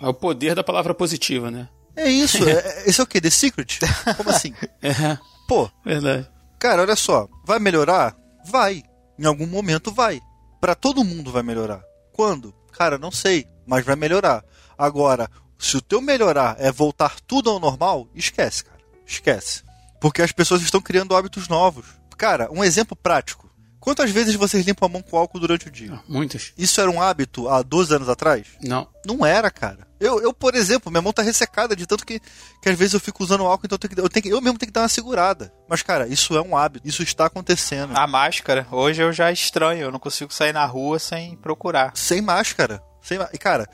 É o poder da palavra positiva, né? É isso. é, esse é o quê? The Secret? Como assim? é. Pô. Verdade. Cara, olha só. Vai melhorar? Vai. Em algum momento vai. Para todo mundo vai melhorar. Quando? Cara, não sei. Mas vai melhorar. Agora, se o teu melhorar é voltar tudo ao normal, esquece, cara. Esquece. Porque as pessoas estão criando hábitos novos. Cara, um exemplo prático. Quantas vezes vocês limpam a mão com álcool durante o dia? Muitas. Isso era um hábito há 12 anos atrás? Não. Não era, cara. Eu, eu por exemplo, minha mão tá ressecada de tanto que, que às vezes eu fico usando álcool, então eu, tenho que, eu, tenho que, eu mesmo tenho que dar uma segurada. Mas, cara, isso é um hábito. Isso está acontecendo. A máscara. Hoje eu já estranho. Eu não consigo sair na rua sem procurar. Sem máscara. Sem, e, cara,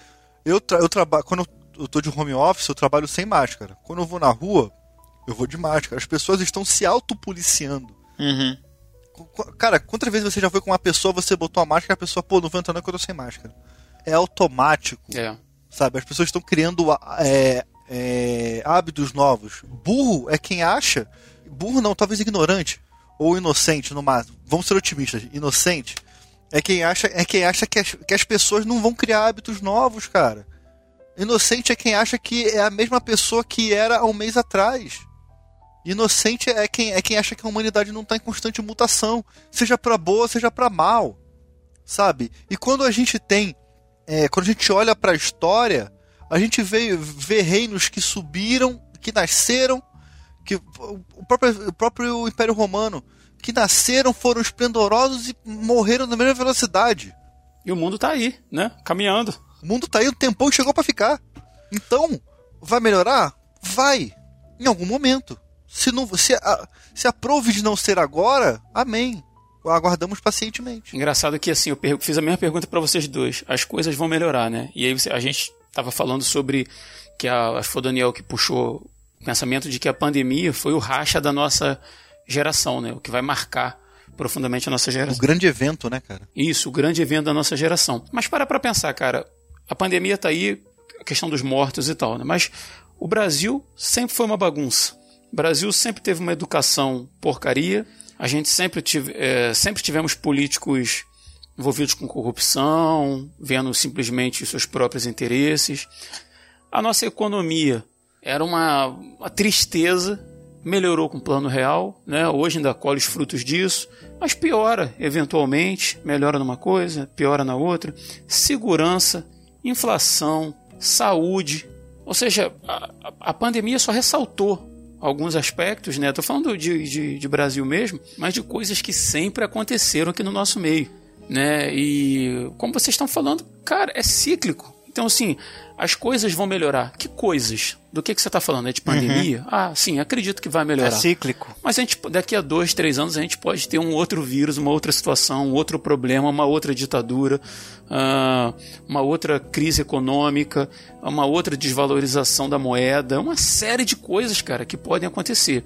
eu, tra eu trabalho. Quando eu tô de home office, eu trabalho sem máscara. Quando eu vou na rua, eu vou de máscara. As pessoas estão se autopoliciando. Uhum. Cara, quantas vezes você já foi com uma pessoa, você botou a máscara, a pessoa, pô, não vou entrar não que eu tô sem máscara. É automático. É. Sabe? As pessoas estão criando é, é, hábitos novos. Burro é quem acha. Burro não, talvez ignorante. Ou inocente, no máximo. Vamos ser otimistas. Inocente É quem acha, é quem acha que, as, que as pessoas não vão criar hábitos novos, cara. Inocente é quem acha que é a mesma pessoa que era há um mês atrás. Inocente é quem, é quem acha que a humanidade não está em constante mutação, seja para boa, seja para mal, sabe? E quando a gente tem, é, quando a gente olha para a história, a gente vê, vê reinos que subiram, que nasceram, que o próprio, o próprio Império Romano, que nasceram, foram esplendorosos e morreram na mesma velocidade. E o mundo está aí, né? Caminhando. O mundo tá aí, o tempão chegou para ficar. Então, vai melhorar? Vai. Em algum momento. Se não se, a, se aprove de não ser agora, amém. Aguardamos pacientemente. Engraçado que assim, eu fiz a mesma pergunta para vocês dois. As coisas vão melhorar, né? E aí a gente tava falando sobre que a, acho que foi o Daniel que puxou o pensamento de que a pandemia foi o racha da nossa geração, né? O que vai marcar profundamente a nossa geração. O grande evento, né, cara? Isso, o grande evento da nossa geração. Mas para pra pensar, cara, a pandemia está aí, a questão dos mortos e tal, né? mas o Brasil sempre foi uma bagunça. O Brasil sempre teve uma educação porcaria, a gente sempre, tive, é, sempre tivemos políticos envolvidos com corrupção, vendo simplesmente os seus próprios interesses. A nossa economia era uma, uma tristeza, melhorou com o plano real, né? hoje ainda colhe os frutos disso, mas piora eventualmente, melhora numa coisa, piora na outra. Segurança, inflação, saúde. Ou seja, a, a pandemia só ressaltou alguns aspectos, né? Estou falando de, de, de, Brasil mesmo, mas de coisas que sempre aconteceram aqui no nosso meio, né? E como vocês estão falando, cara, é cíclico. Então, assim, as coisas vão melhorar. Que coisas? Do que, que você está falando? É de pandemia? Uhum. Ah, sim, acredito que vai melhorar. É cíclico. Mas a gente, daqui a dois, três anos a gente pode ter um outro vírus, uma outra situação, um outro problema, uma outra ditadura, uh, uma outra crise econômica, uma outra desvalorização da moeda, uma série de coisas, cara, que podem acontecer.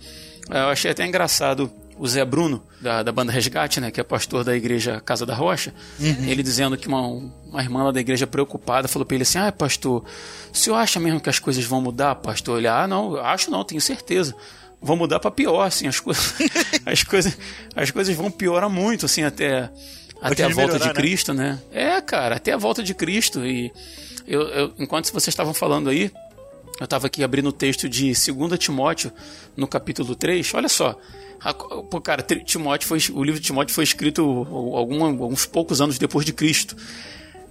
Eu achei até engraçado o Zé Bruno, da, da banda Resgate, né, que é pastor da igreja Casa da Rocha, uhum. ele dizendo que uma, uma irmã lá da igreja preocupada falou para ele assim: Ah, pastor, o senhor acha mesmo que as coisas vão mudar, pastor? Ele, ah, não, acho não, tenho certeza. Vão mudar para pior, assim, as coisas, as coisas, as coisas vão piorar muito, assim, até, até a volta melhorar, de né? Cristo, né? né? É, cara, até a volta de Cristo. E eu, eu enquanto vocês estavam falando aí, eu estava aqui abrindo o texto de 2 Timóteo, no capítulo 3. Olha só, Pô, cara, Timóteo foi, o livro de Timóteo foi escrito algum, alguns poucos anos depois de Cristo.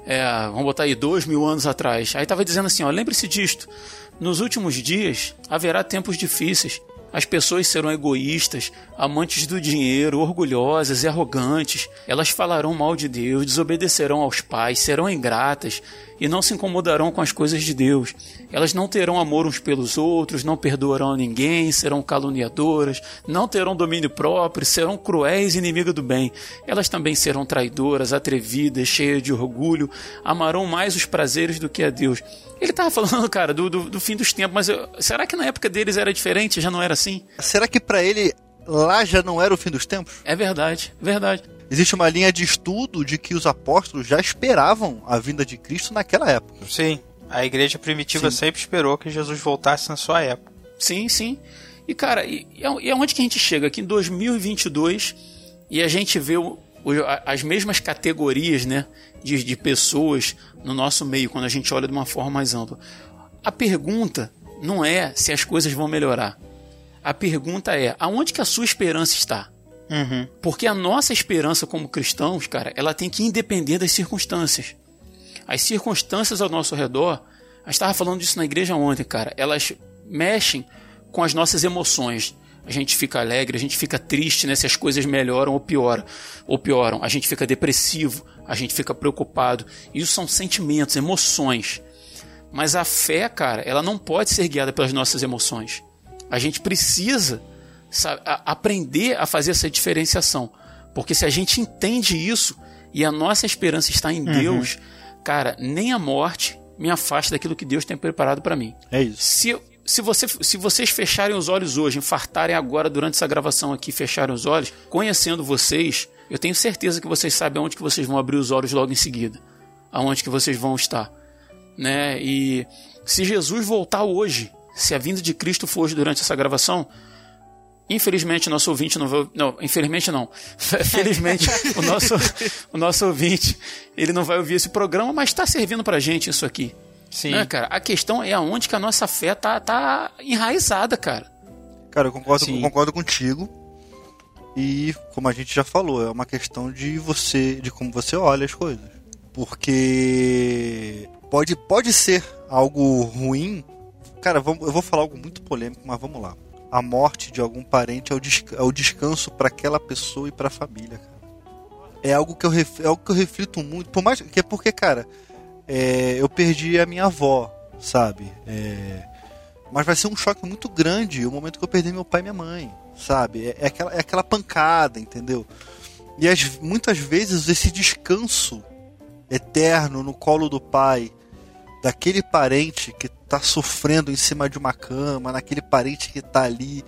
É, vamos botar aí, dois mil anos atrás. Aí estava dizendo assim: lembre-se disto. Nos últimos dias haverá tempos difíceis. As pessoas serão egoístas, amantes do dinheiro, orgulhosas e arrogantes. Elas falarão mal de Deus, desobedecerão aos pais, serão ingratas e não se incomodarão com as coisas de Deus. Elas não terão amor uns pelos outros, não perdoarão a ninguém, serão caluniadoras, não terão domínio próprio, serão cruéis e inimigas do bem. Elas também serão traidoras, atrevidas, cheias de orgulho, amarão mais os prazeres do que a Deus. Ele estava falando, cara, do, do, do, fim dos tempos, mas eu, será que na época deles era diferente? Já não era assim? Será que para ele lá já não era o fim dos tempos? É verdade, verdade. Existe uma linha de estudo de que os apóstolos já esperavam a vinda de Cristo naquela época. Sim, a igreja primitiva sim. sempre esperou que Jesus voltasse na sua época. Sim, sim. E cara, e, e aonde que a gente chega? Aqui em 2022 e a gente vê o, o, as mesmas categorias né, de, de pessoas no nosso meio, quando a gente olha de uma forma mais ampla. A pergunta não é se as coisas vão melhorar. A pergunta é aonde que a sua esperança está? Uhum. Porque a nossa esperança como cristãos, cara, ela tem que independer das circunstâncias. As circunstâncias ao nosso redor, a estava falando disso na igreja ontem, cara, elas mexem com as nossas emoções. A gente fica alegre, a gente fica triste, né? Se as coisas melhoram ou pioram, ou pioram. A gente fica depressivo, a gente fica preocupado. Isso são sentimentos, emoções. Mas a fé, cara, ela não pode ser guiada pelas nossas emoções. A gente precisa sabe, a, aprender a fazer essa diferenciação. Porque se a gente entende isso e a nossa esperança está em uhum. Deus, cara, nem a morte me afasta daquilo que Deus tem preparado para mim. É isso. Se, se, você, se vocês fecharem os olhos hoje, infartarem agora durante essa gravação aqui, fecharem os olhos, conhecendo vocês, eu tenho certeza que vocês sabem aonde que vocês vão abrir os olhos logo em seguida. Aonde que vocês vão estar. Né? E se Jesus voltar hoje, se a vinda de Cristo for hoje durante essa gravação, Infelizmente, nosso ouvinte não vai. Não, infelizmente não. Felizmente, o nosso, o nosso ouvinte ele não vai ouvir esse programa, mas está servindo pra gente isso aqui. Sim. Né, cara? A questão é aonde que a nossa fé tá, tá enraizada, cara. Cara, eu concordo, Sim. concordo contigo. E como a gente já falou, é uma questão de você, de como você olha as coisas. Porque pode, pode ser algo ruim. Cara, vamos, eu vou falar algo muito polêmico, mas vamos lá. A morte de algum parente é o, desca- é descanso para aquela pessoa e para a família, cara. É algo que eu é algo que eu reflito muito, por mais que é porque, cara, é, eu perdi a minha avó, sabe? É, mas vai ser um choque muito grande o momento que eu perder meu pai e minha mãe, sabe? É, é aquela, é aquela pancada, entendeu? E as- muitas vezes esse descanso eterno no colo do pai, daquele parente que tá sofrendo em cima de uma cama, naquele parente que tá ali,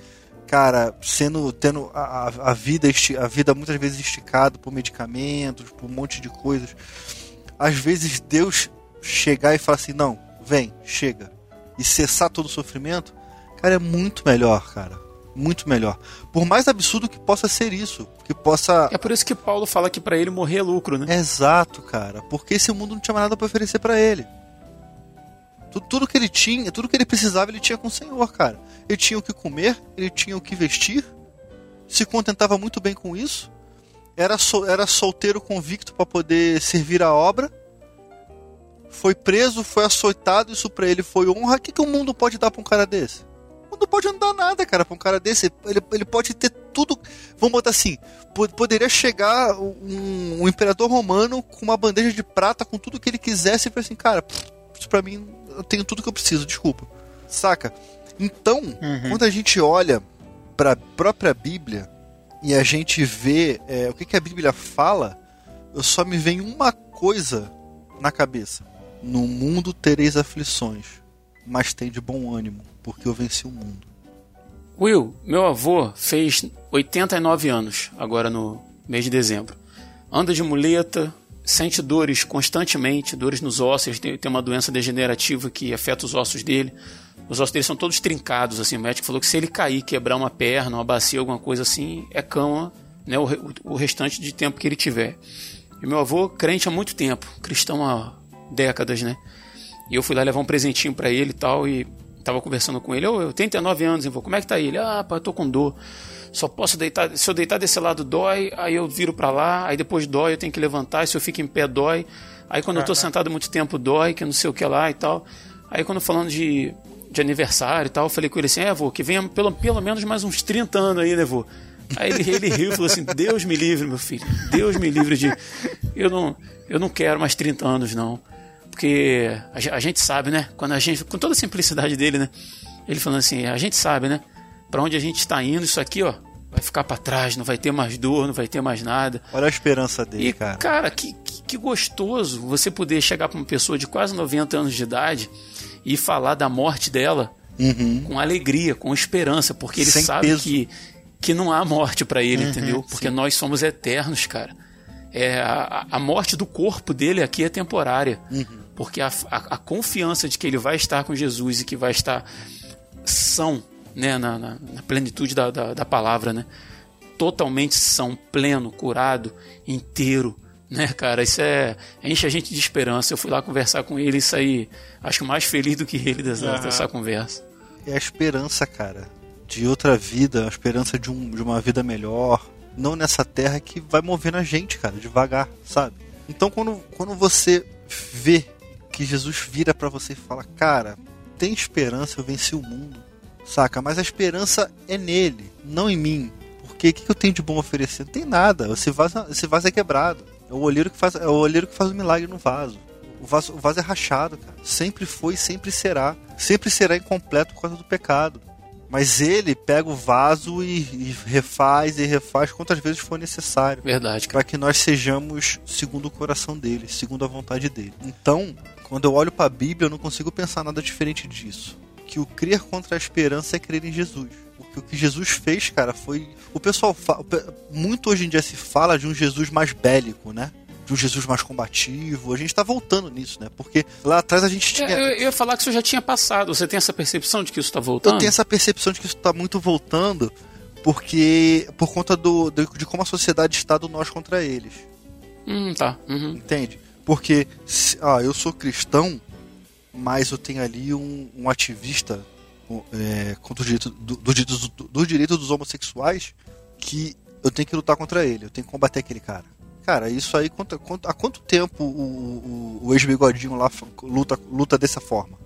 cara, sendo tendo a, a- vida a vida muitas vezes esticada por medicamentos, por um monte de coisas. Às vezes Deus chegar e falar assim: "Não, vem, chega" e cessar todo o sofrimento, cara, é muito melhor, cara. Muito melhor. Por mais absurdo que possa ser isso, que possa É por isso que Paulo fala que pra ele morrer é lucro, né? Exato, cara. Porque esse mundo não tinha mais nada pra oferecer pra ele. Tu- Tudo que ele tinha, tudo que ele precisava, ele tinha com o Senhor, cara. Ele tinha o que comer, ele tinha o que vestir, se contentava muito bem com isso. Era, era solteiro convicto pra poder servir a obra. Foi preso, foi açoitado, isso pra ele foi honra. O que, que o mundo pode dar pra um cara desse? O mundo pode não dar nada, cara, pra um cara desse. Ele, ele pode ter tudo. Vamos botar assim: po- poderia chegar um, um imperador romano com uma bandeja de prata com tudo que ele quisesse e falar assim, cara, isso pra mim eu tenho tudo que eu preciso, desculpa. Saca? Então, Uhum. quando a gente olha pra própria Bíblia e a gente vê é, o que, que a Bíblia fala, eu só me vem uma coisa na cabeça. No mundo tereis aflições, mas tem de bom ânimo, porque eu venci o mundo. Will, meu avô fez 89 anos agora no mês de dezembro. Anda de muleta, sente dores constantemente, dores nos ossos, tem, uma doença degenerativa que afeta os ossos dele. Os ossos dele são todos trincados, assim. O médico falou que se ele cair, quebrar uma perna, uma bacia, alguma coisa assim, é cama, né, o, o restante de tempo que ele tiver. E meu avô, crente há muito tempo, cristão há décadas, né? E eu fui lá levar um presentinho pra ele e tal, e tava conversando com ele. Ô, eu tenho 39 anos, hein, vô? Como é que tá ele? Ah, pai, tô com dor. Só posso deitar. Se eu deitar desse lado dói, aí eu viro pra lá, aí depois dói, eu tenho que levantar. E se eu fico em pé, dói. Aí quando eu tô sentado muito tempo, dói, que não sei o que lá e tal. Aí quando falando de, de aniversário e tal, eu falei com ele assim: é, vô, que venha pelo, pelo menos mais uns 30 anos aí, né, vô? Aí ele, ele riu e falou assim: Deus me livre, meu filho. Deus me livre de. Eu não, eu não quero mais 30 anos, não. Porque a, a gente sabe, né? Quando a gente. Com toda a simplicidade dele, né? Ele falando assim: a gente sabe, né? Pra onde a gente está indo, isso aqui, ó, vai ficar pra trás, não vai ter mais dor, não vai ter mais nada. Olha a esperança dele, E, cara. cara, que, que, que gostoso você poder chegar pra uma pessoa de quase 90 anos de idade e falar da morte dela Uhum. com alegria, com esperança, porque ele Sem sabe peso. que, que não há morte pra ele, Uhum, entendeu? Porque nós somos eternos, cara. É, a, a morte do corpo dele aqui é temporária. Uhum. Porque a, a, a confiança de que ele vai estar com Jesus e que vai estar são, né, na, na, na plenitude da, da, da palavra, né? Totalmente são, pleno, curado, inteiro, né, cara? Isso é. enche a gente de esperança. Eu fui lá conversar com ele e saí, acho que mais feliz do que ele dessa, Aham. dessa conversa. É a esperança, cara, de outra vida, a esperança de, um, de uma vida melhor. Não nessa terra que vai movendo a gente, cara, devagar, sabe? Então quando, quando você vê que Jesus vira pra você e fala, cara, tem esperança, eu venci o mundo, saca? Mas a esperança é nele, não em mim. Porque o que, que eu tenho de bom a oferecer? Não tem nada. Esse vaso, esse vaso é quebrado. É o olheiro que faz, é o olheiro que faz o milagre no vaso. O vaso, o vaso é rachado, cara. Sempre foi, sempre será. Sempre será incompleto por causa do pecado. Mas ele pega o vaso e, e refaz e refaz quantas vezes for necessário Verdade, para que nós sejamos segundo o coração dele, segundo a vontade dele. Então, quando eu olho para a Bíblia, eu não consigo pensar nada diferente disso. Que o crer contra a esperança é crer em Jesus. Porque o que Jesus fez, cara, foi. O pessoal. fa- Muito hoje em dia se fala de um Jesus mais bélico, né? De um Jesus mais combativo. A gente tá voltando nisso, né? Porque lá atrás a gente tinha. Eu, eu ia falar que isso já tinha passado. Você tem essa percepção de que isso está voltando? Eu tenho essa percepção de que isso está muito voltando, porque por conta do, de como a sociedade está do nós contra eles. Hum, tá. Uhum. Entende? Porque, ah, eu sou cristão, mas eu tenho ali um, um ativista é, contra os direitos, do, do, do, dos direitos dos homossexuais que eu tenho que lutar contra ele, eu tenho que combater aquele cara. Cara, isso aí, quanto, quanto, há quanto tempo o, o, o ex-bigodinho lá luta, luta dessa forma?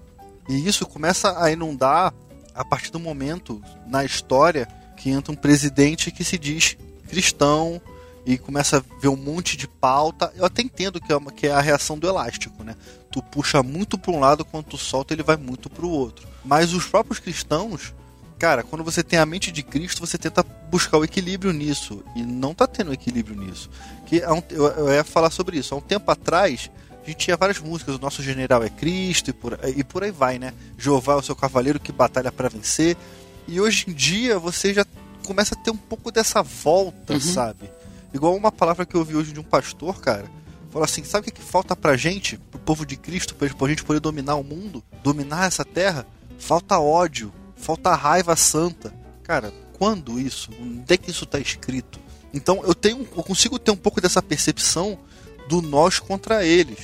E isso começa a inundar a partir do momento na história que entra um presidente que se diz cristão e começa a ver um monte de pauta. Eu até entendo que é, uma, que é a reação do elástico, né? Tu puxa muito para um lado, quando tu solta, ele vai muito para o outro. Mas os próprios cristãos, cara, quando você tem a mente de Cristo, você tenta buscar o equilíbrio nisso. E não tá tendo equilíbrio nisso. Que eu, ia falar sobre isso. Há um tempo atrás, a gente tinha várias músicas. O nosso general é Cristo e por, e por aí vai, né? Jeová é o seu cavaleiro que batalha para vencer. E hoje em dia você já começa a ter um pouco dessa volta, uhum. sabe? Igual uma palavra que eu ouvi hoje de um pastor, cara. Falou assim: sabe o que, que falta pra gente, pro povo de Cristo, pra gente poder dominar o mundo, dominar essa terra? Falta ódio, falta raiva santa. Cara, quando isso? Onde é que isso tá escrito? Então eu tenho, eu consigo ter um pouco dessa percepção do nós contra eles.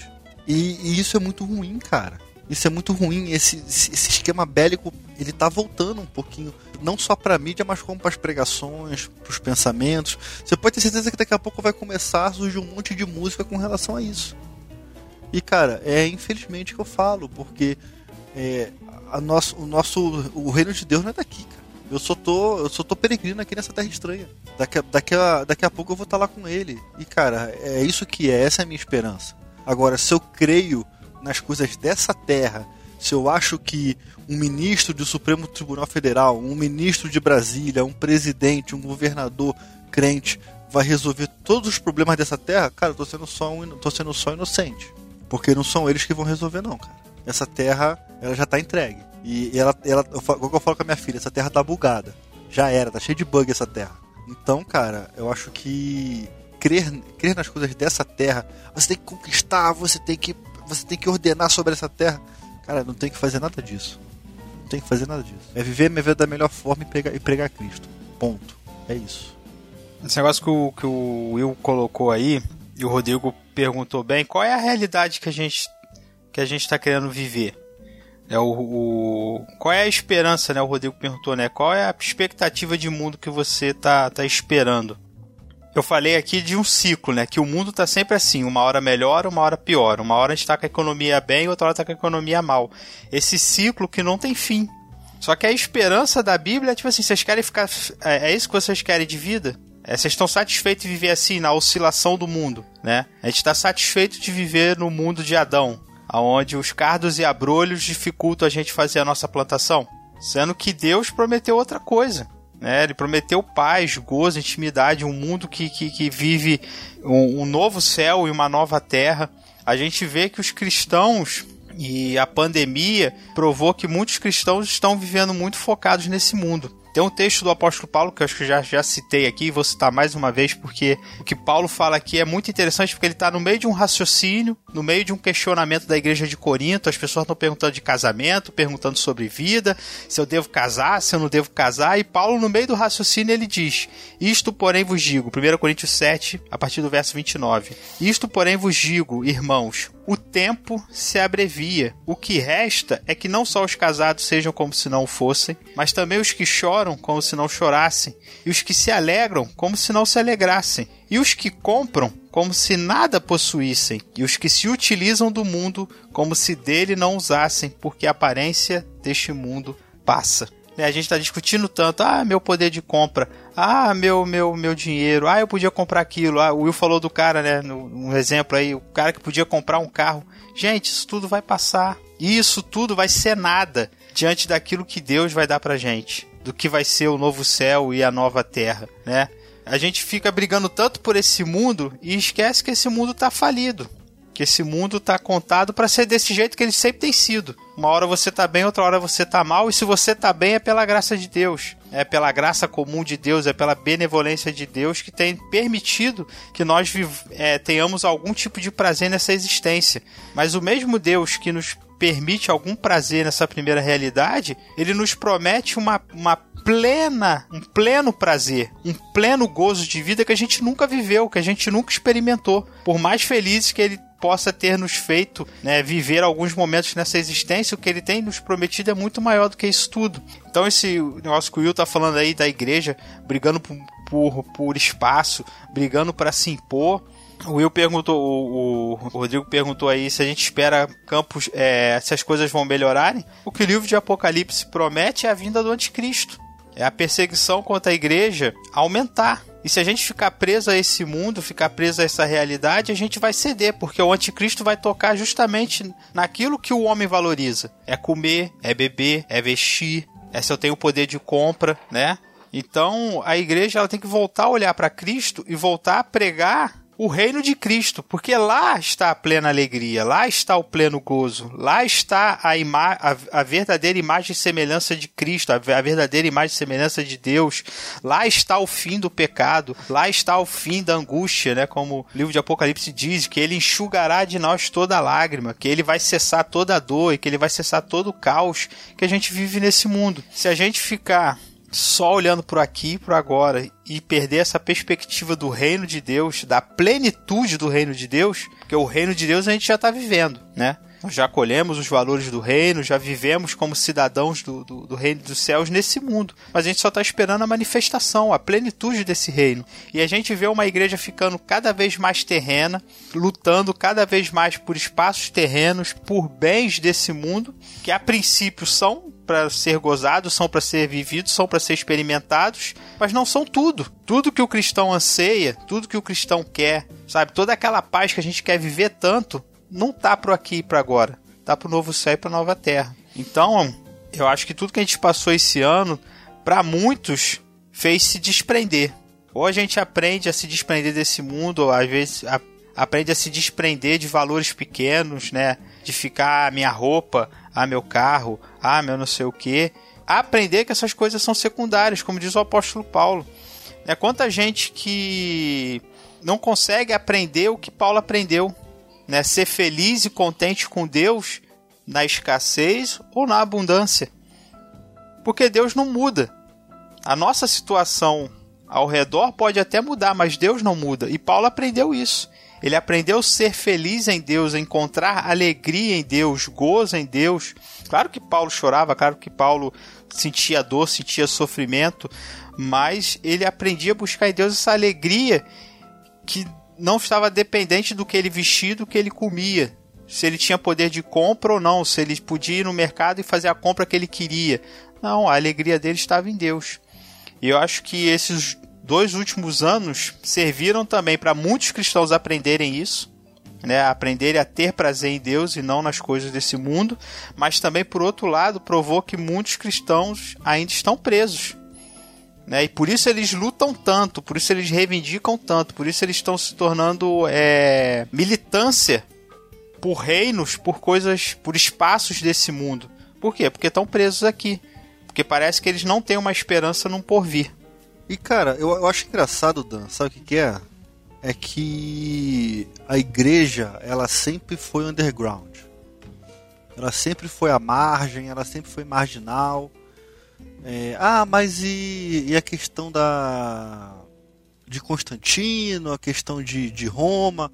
E, e isso é muito ruim, cara. Isso é muito ruim. Esse, esse esquema bélico, ele tá voltando um pouquinho. Não só pra mídia, mas como para as pregações, para os pensamentos. Você pode ter certeza que daqui a pouco vai começar a surgir um monte de música com relação a isso. E, cara, é infelizmente que eu falo, porque é, a nosso, o nosso o reino de Deus não é daqui, cara. Eu só tô, eu só tô peregrino aqui nessa terra estranha. Daqui a, daqui a, daqui a pouco eu vou estar tá lá com ele. E, cara, é isso que é, essa é a minha esperança. Agora, se eu creio nas coisas dessa terra, se eu acho que um ministro do Supremo Tribunal Federal, um ministro de Brasília, um presidente, um governador crente vai resolver todos os problemas dessa terra, cara, eu tô sendo só um, tô sendo só inocente. Porque não são eles que vão resolver não, cara. Essa terra, ela já tá entregue. E ela, ela eu falo, eu falo com a minha filha, essa terra tá bugada. Já era, tá cheio de bug essa terra. Então, cara, eu acho que crer, crer nas coisas dessa terra, você tem que conquistar, você tem que você tem que ordenar sobre essa terra. Cara, não tem que fazer nada disso. Não tem que fazer nada disso. É viver minha vida da melhor forma e pregar, e pregar Cristo. Ponto. É isso. Esse negócio que o, que o Will colocou aí, e o Rodrigo perguntou bem, qual é a realidade que a gente que a gente está querendo viver? É o, o, qual é a esperança, né? O Rodrigo perguntou, né? Qual é a expectativa de mundo que você tá, tá esperando? Eu falei aqui de um ciclo, né? Que o mundo tá sempre assim, uma hora melhor, uma hora pior. Uma hora a gente tá com a economia bem, outra hora tá com a economia mal. Esse ciclo que não tem fim. Só que a esperança da Bíblia é tipo assim, vocês querem ficar. É, é isso que vocês querem de vida? É, vocês estão satisfeitos de viver assim, na oscilação do mundo, né? A gente está satisfeito de viver no mundo de Adão, onde os cardos e abrolhos dificultam a gente fazer a nossa plantação. Sendo que Deus prometeu outra coisa. Né? Ele prometeu paz, gozo, intimidade, um mundo que, que, que vive um, um novo céu e uma nova terra. A gente vê que os cristãos e a pandemia provou que muitos cristãos estão vivendo muito focados nesse mundo. Tem um texto do apóstolo Paulo que eu acho que já, já citei aqui, e vou citar mais uma vez, porque o que Paulo fala aqui é muito interessante, porque ele está no meio de um raciocínio, no meio de um questionamento da igreja de Corinto. As pessoas estão perguntando de casamento, perguntando sobre vida, se eu devo casar, se eu não devo casar. E Paulo, no meio do raciocínio, ele diz: Isto, porém, vos digo, 1 Coríntios 7, a partir do verso 29. Isto, porém, vos digo, irmãos, o tempo se abrevia. O que resta é que não só os casados sejam como se não fossem, mas também os que choram como se não chorassem, e os que se alegram como se não se alegrassem, e os que compram como se nada possuíssem, e os que se utilizam do mundo como se dele não usassem, porque a aparência deste mundo passa. Né, a gente está discutindo tanto, ah, meu poder de compra, ah, meu meu meu dinheiro, ah, eu podia comprar aquilo. Ah, o Will falou do cara, né, um exemplo aí, o cara que podia comprar um carro. Gente, isso tudo vai passar. Isso tudo vai ser nada diante daquilo que Deus vai dar pra gente, do que vai ser o novo céu e a nova terra, né? A gente fica brigando tanto por esse mundo e esquece que esse mundo tá falido Que esse mundo tá contado para ser desse jeito que ele sempre tem sido. Uma hora você tá bem, outra hora você tá mal, e se você tá bem é pela graça de Deus. É pela graça comum de Deus, é pela benevolência de Deus que tem permitido que nós é, tenhamos algum tipo de prazer nessa existência. Mas o mesmo Deus que nos permite algum prazer nessa primeira realidade, ele nos promete uma, uma plena, um pleno prazer, um pleno gozo de vida que a gente nunca viveu, que a gente nunca experimentou. Por mais felizes que ele possa ter nos feito né, viver alguns momentos nessa existência, o que ele tem nos prometido é muito maior do que isso tudo. Então esse negócio que o Will tá falando aí da igreja, brigando por, por, por espaço, brigando para se impor, o Will perguntou, o, o, Rodrigo perguntou aí se a gente espera campos, é, se as coisas vão melhorarem. O que o livro de Apocalipse promete é a vinda do anticristo. É a perseguição contra a igreja aumentar. E se a gente ficar preso a esse mundo, ficar preso a essa realidade, a gente vai ceder, porque o anticristo vai tocar justamente naquilo que o homem valoriza. É comer, é beber, é vestir, é se eu tenho poder de compra, né? Então, a igreja ela tem que voltar a olhar para Cristo e voltar a pregar o reino de Cristo, porque lá está a plena alegria, lá está o pleno gozo, lá está a, a, a verdadeira imagem e semelhança de Cristo, a, a verdadeira imagem e semelhança de Deus, lá está o fim do pecado, lá está o fim da angústia, né? Como o livro de Apocalipse diz, que ele enxugará de nós toda lágrima, que ele vai cessar toda a dor e que ele vai cessar todo o caos que a gente vive nesse mundo. Se a gente ficar só olhando por aqui, por agora, e perder essa perspectiva do reino de Deus, da plenitude do reino de Deus, que o reino de Deus a gente já está vivendo, né? Nós já colhemos os valores do reino, já vivemos como cidadãos do, do, do reino dos céus nesse mundo. Mas a gente só está esperando a manifestação, a plenitude desse reino. E a gente vê uma igreja ficando cada vez mais terrena, lutando cada vez mais por espaços terrenos, por bens desse mundo, que a princípio são para ser gozados, são para ser vividos, são para ser experimentados, mas não são tudo. Tudo que o cristão anseia, tudo que o cristão quer, sabe? Toda aquela paz que a gente quer viver tanto, não tá pro aqui e pro agora. Tá pro novo céu e pra nova terra. Então, eu acho que tudo que a gente passou esse ano, para muitos, fez se desprender. Ou a gente aprende a se desprender desse mundo, ou às vezes a, aprende a se desprender de valores pequenos, né? De ficar ah, minha roupa, ah, meu carro, ah, meu não sei o que. Aprender que essas coisas são secundárias, como diz o apóstolo Paulo. É quanta gente que não consegue aprender o que Paulo aprendeu, né? Ser feliz e contente com Deus na escassez ou na abundância. Porque Deus não muda. A nossa situação ao redor pode até mudar, mas Deus não muda. E Paulo aprendeu isso. Ele aprendeu a ser feliz em Deus, a encontrar alegria em Deus, gozo em Deus. Claro que Paulo chorava, claro que Paulo sentia dor, sentia sofrimento, mas ele aprendia a buscar em Deus essa alegria que não estava dependente do que ele vestia, do que ele comia. Se ele tinha poder de compra ou não, se ele podia ir no mercado e fazer a compra que ele queria. Não, a alegria dele estava em Deus. E eu acho que esses dois últimos anos serviram também para muitos cristãos aprenderem isso, né, aprenderem a ter prazer em Deus e não nas coisas desse mundo, mas também por outro lado provou que muitos cristãos ainda estão presos. Né, e por isso eles lutam tanto, por isso eles reivindicam tanto, por isso eles estão se tornando é, militância por reinos, por coisas, por espaços desse mundo. Por quê? Porque estão presos aqui. Porque parece que eles não têm uma esperança num porvir. E cara, eu, eu acho engraçado, Dan, sabe o que, que é? É que a igreja, ela sempre foi underground. Ela sempre foi à margem, ela sempre foi marginal. É, ah, mas e, e, a questão da de Constantino, a questão de, de Roma?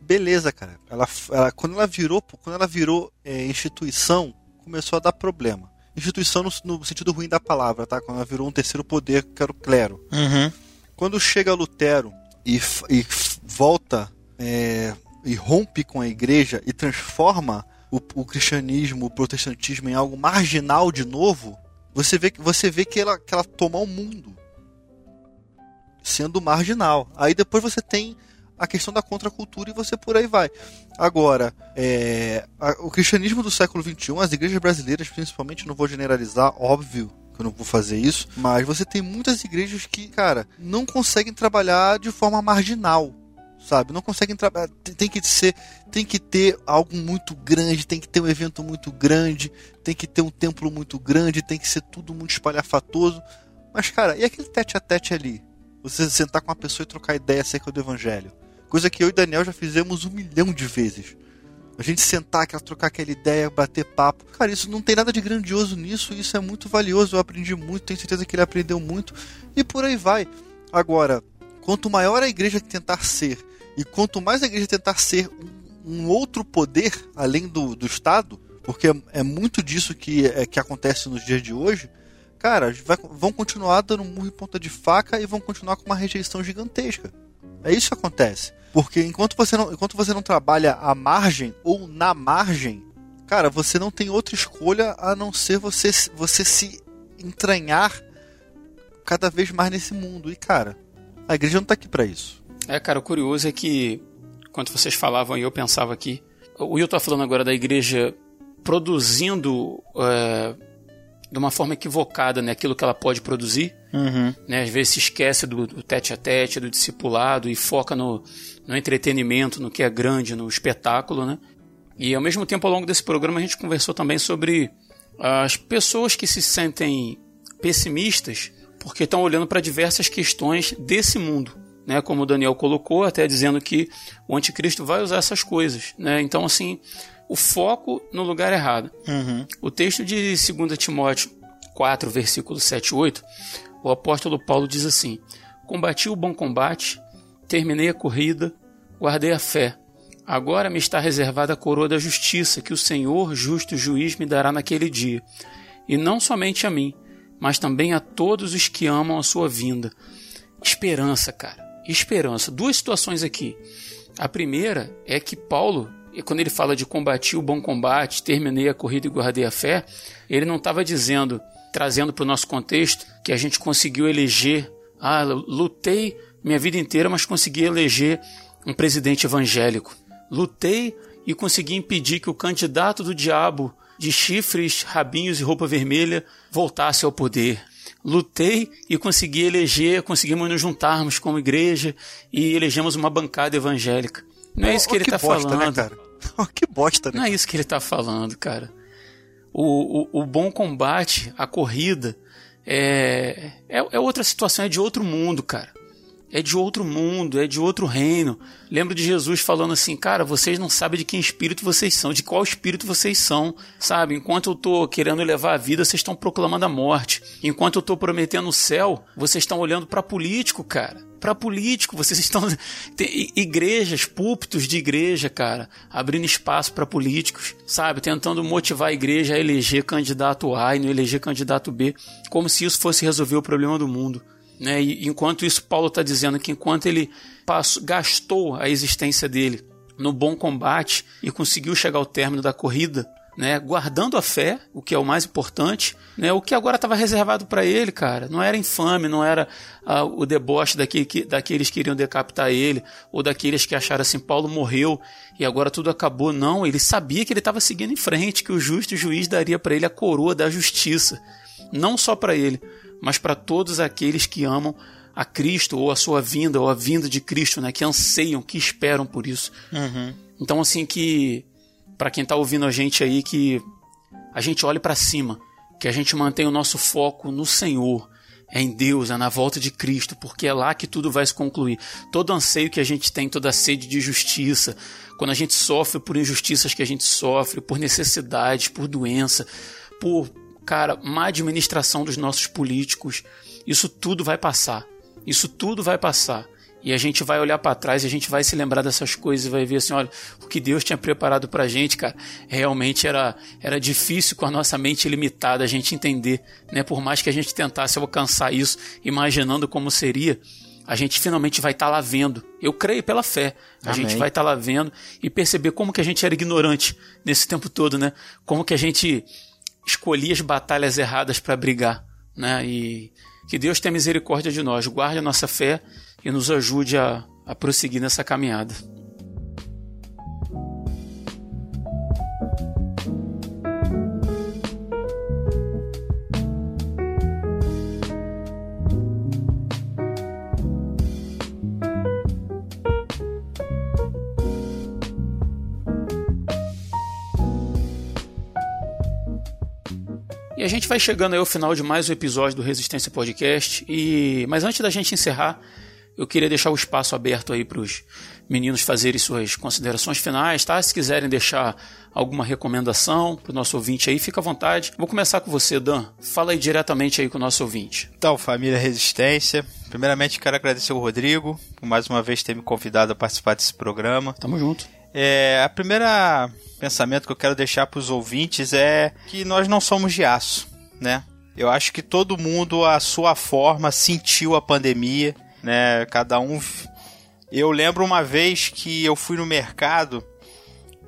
Beleza, cara. Ela, ela, quando ela virou, quando ela virou é, instituição, começou a dar problema instituição no, no, sentido ruim da palavra, tá? Quando ela virou um terceiro poder, que era o clero. Uhum. Quando chega Lutero e, e volta é, e rompe com a igreja e transforma o, o, cristianismo, o protestantismo em algo marginal de novo, você vê, você vê que, ela, que ela toma o mundo sendo marginal. Aí depois você tem a questão da contracultura e você por aí vai. Agora, é, a, o cristianismo do século XXI, as igrejas brasileiras principalmente, não vou generalizar, óbvio eu não vou fazer isso, mas você tem muitas igrejas que, cara, não conseguem trabalhar de forma marginal, sabe? Não conseguem trabalhar. Tem que ser, tem que ter algo muito grande, tem que ter um evento muito grande, tem que ter um templo muito grande, tem que ser tudo muito espalhafatoso. Mas, cara, e aquele tete a tete ali? Você sentar com uma pessoa e trocar ideia acerca do evangelho. Coisa que eu e Daniel já fizemos um milhão de vezes. A gente sentar, trocar aquela ideia, bater papo. Cara, isso não tem nada de grandioso nisso, isso é muito valioso. Eu aprendi muito, tenho certeza que ele aprendeu muito. E por aí vai. Agora, quanto maior a igreja tentar ser, e quanto mais a igreja tentar ser um, um outro poder além do, do Estado, porque é, muito disso que, é, que acontece nos dias de hoje, cara, vai, vão continuar dando murro em ponta de faca e vão continuar com uma rejeição gigantesca. É isso que acontece. Porque enquanto você não, enquanto você não trabalha à margem ou na margem, cara, você não tem outra escolha a não ser você, você se entranhar cada vez mais nesse mundo. E, cara, a igreja não está aqui para isso. É, cara, o curioso é que, quando vocês falavam e eu pensava aqui, o Will tá falando agora da igreja produzindo é, de uma forma equivocada né, aquilo que ela pode produzir. Uhum. Né, às vezes se esquece do, do tete a tete, do discipulado e foca no, no entretenimento, no que é grande, no espetáculo. Né? E ao mesmo tempo, ao longo desse programa, a gente conversou também sobre as pessoas que se sentem pessimistas porque estão olhando para diversas questões desse mundo. Né, como o Daniel colocou, até dizendo que o anticristo vai usar essas coisas. Né? Então, assim, o foco no lugar errado. Uhum. O texto de 2 Timóteo 4, versículo 7 e 8, o apóstolo Paulo diz assim: Combati o bom combate, terminei a corrida, guardei a fé. Agora me está reservada a coroa da justiça, que o Senhor, justo juiz, me dará naquele dia. E não somente a mim, mas também a todos os que amam a sua vinda. Esperança, cara. Esperança. Duas situações aqui. A primeira é que Paulo e quando ele fala de combater o bom combate, terminei a corrida e guardei a fé, ele não estava dizendo, trazendo para o nosso contexto, que a gente conseguiu eleger, ah, lutei minha vida inteira, mas consegui eleger um presidente evangélico. Lutei e consegui impedir que o candidato do diabo de chifres, rabinhos e roupa vermelha voltasse ao poder. Lutei e consegui eleger, conseguimos nos juntarmos como igreja e elegemos uma bancada evangélica. Não é isso que ele está falando. Né? que bosta, né? Não é isso que ele tá falando, cara. O, o, o bom combate, a corrida, é, é, é outra situação, é de outro mundo, cara é de outro mundo, é de outro reino. Lembro de Jesus falando assim, cara, vocês não sabem de que espírito vocês são, de qual espírito vocês são, sabe? Enquanto eu tô querendo levar a vida, vocês estão proclamando a morte. Enquanto eu tô prometendo o céu, vocês estão olhando para político, cara. Para político, vocês estão tem igrejas, púlpitos de igreja, cara, abrindo espaço para políticos, sabe? Tentando motivar a igreja a eleger candidato A e não eleger candidato B, como se isso fosse resolver o problema do mundo. Né? E enquanto isso, Paulo está dizendo que enquanto ele passou, gastou a existência dele no bom combate e conseguiu chegar ao término da corrida, né, guardando a fé, o que é o mais importante, né, o que agora estava reservado para ele, cara, não era infame, não era ah, o deboche daquele que, daqueles que queriam decapitar ele, ou daqueles que acharam assim, Paulo morreu e agora tudo acabou. Não, ele sabia que ele estava seguindo em frente, que o justo juiz daria para ele a coroa da justiça, não só para ele, mas para todos aqueles que amam a Cristo ou a sua vinda ou a vinda de Cristo, né, que anseiam, que esperam por isso. Uhum. Então assim que para quem está ouvindo a gente aí que a gente olhe para cima, que a gente mantenha o nosso foco no Senhor, é em Deus, é na volta de Cristo, porque é lá que tudo vai se concluir. Todo anseio que a gente tem, toda sede de justiça, quando a gente sofre por injustiças que a gente sofre, por necessidades, por doença, por cara, má administração dos nossos políticos, isso tudo vai passar. Isso tudo vai passar. E a gente vai olhar para trás e a gente vai se lembrar dessas coisas e vai ver assim, olha, o que Deus tinha preparado pra gente, cara, realmente era, era difícil com a nossa mente limitada a gente entender, né? Por mais que a gente tentasse alcançar isso, imaginando como seria, a gente finalmente vai estar tá lá vendo. Eu creio pela fé. A Amém. gente vai estar tá lá vendo e perceber como que a gente era ignorante nesse tempo todo, né? Como que a gente escolhi as batalhas erradas para brigar, né? E que Deus tenha misericórdia de nós, guarde a nossa fé e nos ajude a, a prosseguir nessa caminhada. A gente vai chegando aí ao final de mais um episódio do Resistência Podcast. E mas antes da gente encerrar, eu queria deixar o espaço aberto aí para os meninos fazerem suas considerações finais, tá? Se quiserem deixar alguma recomendação para o nosso ouvinte aí, fica à vontade. Vou começar com você, Dan. Fala aí diretamente aí com o nosso ouvinte. Então, família Resistência, primeiramente quero agradecer o Rodrigo por mais uma vez ter me convidado a participar desse programa. Tamo junto. É, a primeira pensamento que eu quero deixar para os ouvintes é que nós não somos de aço, né? Eu acho que todo mundo, à sua forma, sentiu a pandemia, né? Cada um. Eu lembro uma vez que eu fui no mercado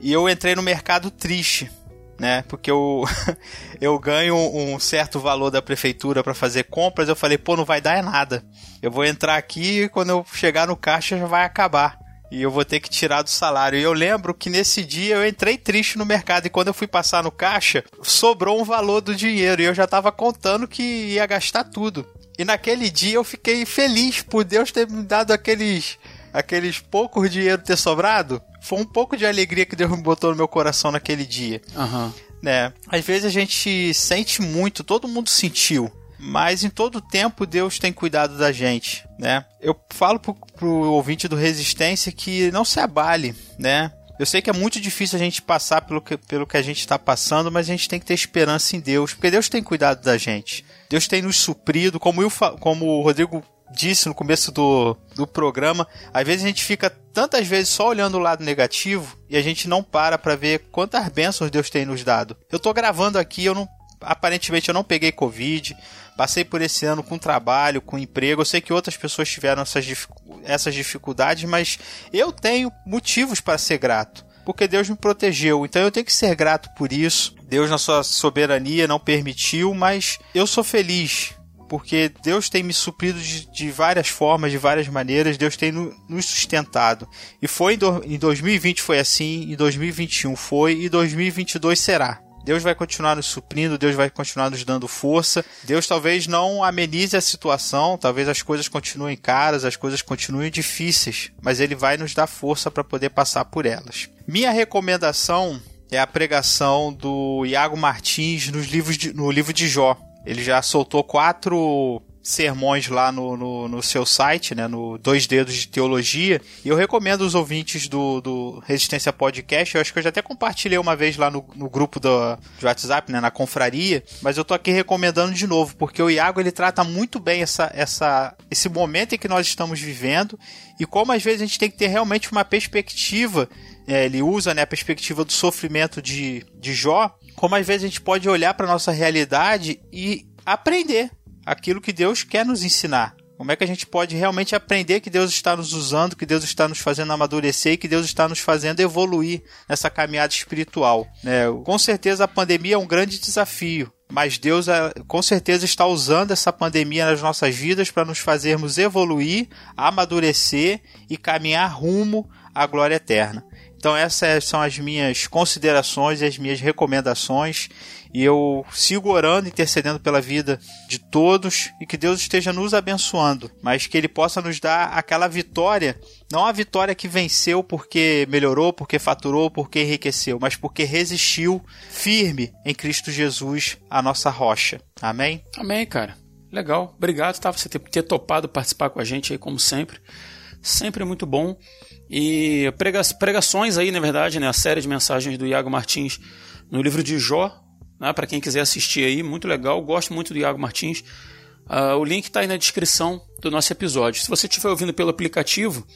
e eu entrei no mercado triste, né? Porque eu, eu ganho um certo valor da prefeitura para fazer compras. Eu falei, pô, não vai dar é nada. Eu vou entrar aqui e quando eu chegar no caixa já vai acabar e eu vou ter que tirar do salário. E eu lembro que nesse dia eu entrei triste no mercado e quando eu fui passar no caixa, sobrou um valor do dinheiro e eu já estava contando que ia gastar tudo. E naquele dia eu fiquei feliz por Deus ter me dado aqueles aqueles poucos dinheiro ter sobrado. Foi um pouco de alegria que Deus me botou no meu coração naquele dia. Aham. Né? Às vezes a gente sente muito, todo mundo sentiu mas em todo tempo Deus tem cuidado da gente, né? Eu falo pro, pro ouvinte do Resistência que não se abale, né? Eu sei que é muito difícil a gente passar pelo que, pelo que a gente está passando, mas a gente tem que ter esperança em Deus, porque Deus tem cuidado da gente. Deus tem nos suprido, como, eu, como o Rodrigo disse no começo do, do programa, às vezes a gente fica tantas vezes só olhando o lado negativo e a gente não para para ver quantas bênçãos Deus tem nos dado. Eu tô gravando aqui, eu não aparentemente eu não peguei Covid, passei por esse ano com trabalho, com emprego. Eu sei que outras pessoas tiveram essas, essas dificuldades, mas eu tenho motivos para ser grato. Porque Deus me protegeu, então eu tenho que ser grato por isso. Deus, na sua soberania, não permitiu, mas eu sou feliz porque Deus tem me suprido de, de, várias formas, de várias maneiras, Deus tem no, nos sustentado. E foi em, do, em 2020 foi assim, em 2021 foi e 2022 será. Deus vai continuar nos suprindo, Deus vai continuar nos dando força. Deus talvez não amenize a situação, talvez as coisas continuem caras, as coisas continuem difíceis, mas Ele vai nos dar força para poder passar por elas. Minha recomendação é a pregação do Iago Martins nos livros de, no livro de Jó. Ele já soltou quatro sermões lá no, no, no, seu site, né, no Dois Dedos de Teologia. E eu recomendo os ouvintes do, do Resistência Podcast. Eu acho que eu já até compartilhei uma vez lá no, no grupo do, do WhatsApp, né, na confraria. Mas eu tô aqui recomendando de novo, porque o Iago ele trata muito bem essa, essa, esse momento em que nós estamos vivendo e como às vezes a gente tem que ter realmente uma perspectiva. É, ele usa né, a perspectiva do sofrimento de, de Jó, como às vezes a gente pode olhar para nossa realidade e aprender aquilo que Deus quer nos ensinar. Como é que a gente pode realmente aprender que Deus está nos usando, que Deus está nos fazendo amadurecer e que Deus está nos fazendo evoluir nessa caminhada espiritual? Né? Com certeza a pandemia é um grande desafio, mas Deus eh, com certeza está usando essa pandemia nas nossas vidas para nos fazermos evoluir, amadurecer e caminhar rumo à glória eterna. Então essas são as minhas considerações e as minhas recomendações e eu sigo orando, intercedendo pela vida de todos e que Deus esteja nos abençoando, mas que Ele possa nos dar aquela vitória, não a vitória que venceu porque melhorou, porque faturou, porque enriqueceu, mas porque resistiu firme em Cristo Jesus, a nossa rocha. Amém? Amém, cara. Legal. Obrigado, tá? Você ter, ter topado participar com a gente aí, como sempre. Sempre muito bom. E prega, pregações aí, na verdade, né? A série de mensagens do Iago Martins no livro de Jó, né, para quem quiser assistir aí, muito legal. Gosto muito do Iago Martins. Uh, o link está aí na descrição do nosso episódio. Se você estiver ouvindo pelo aplicativo,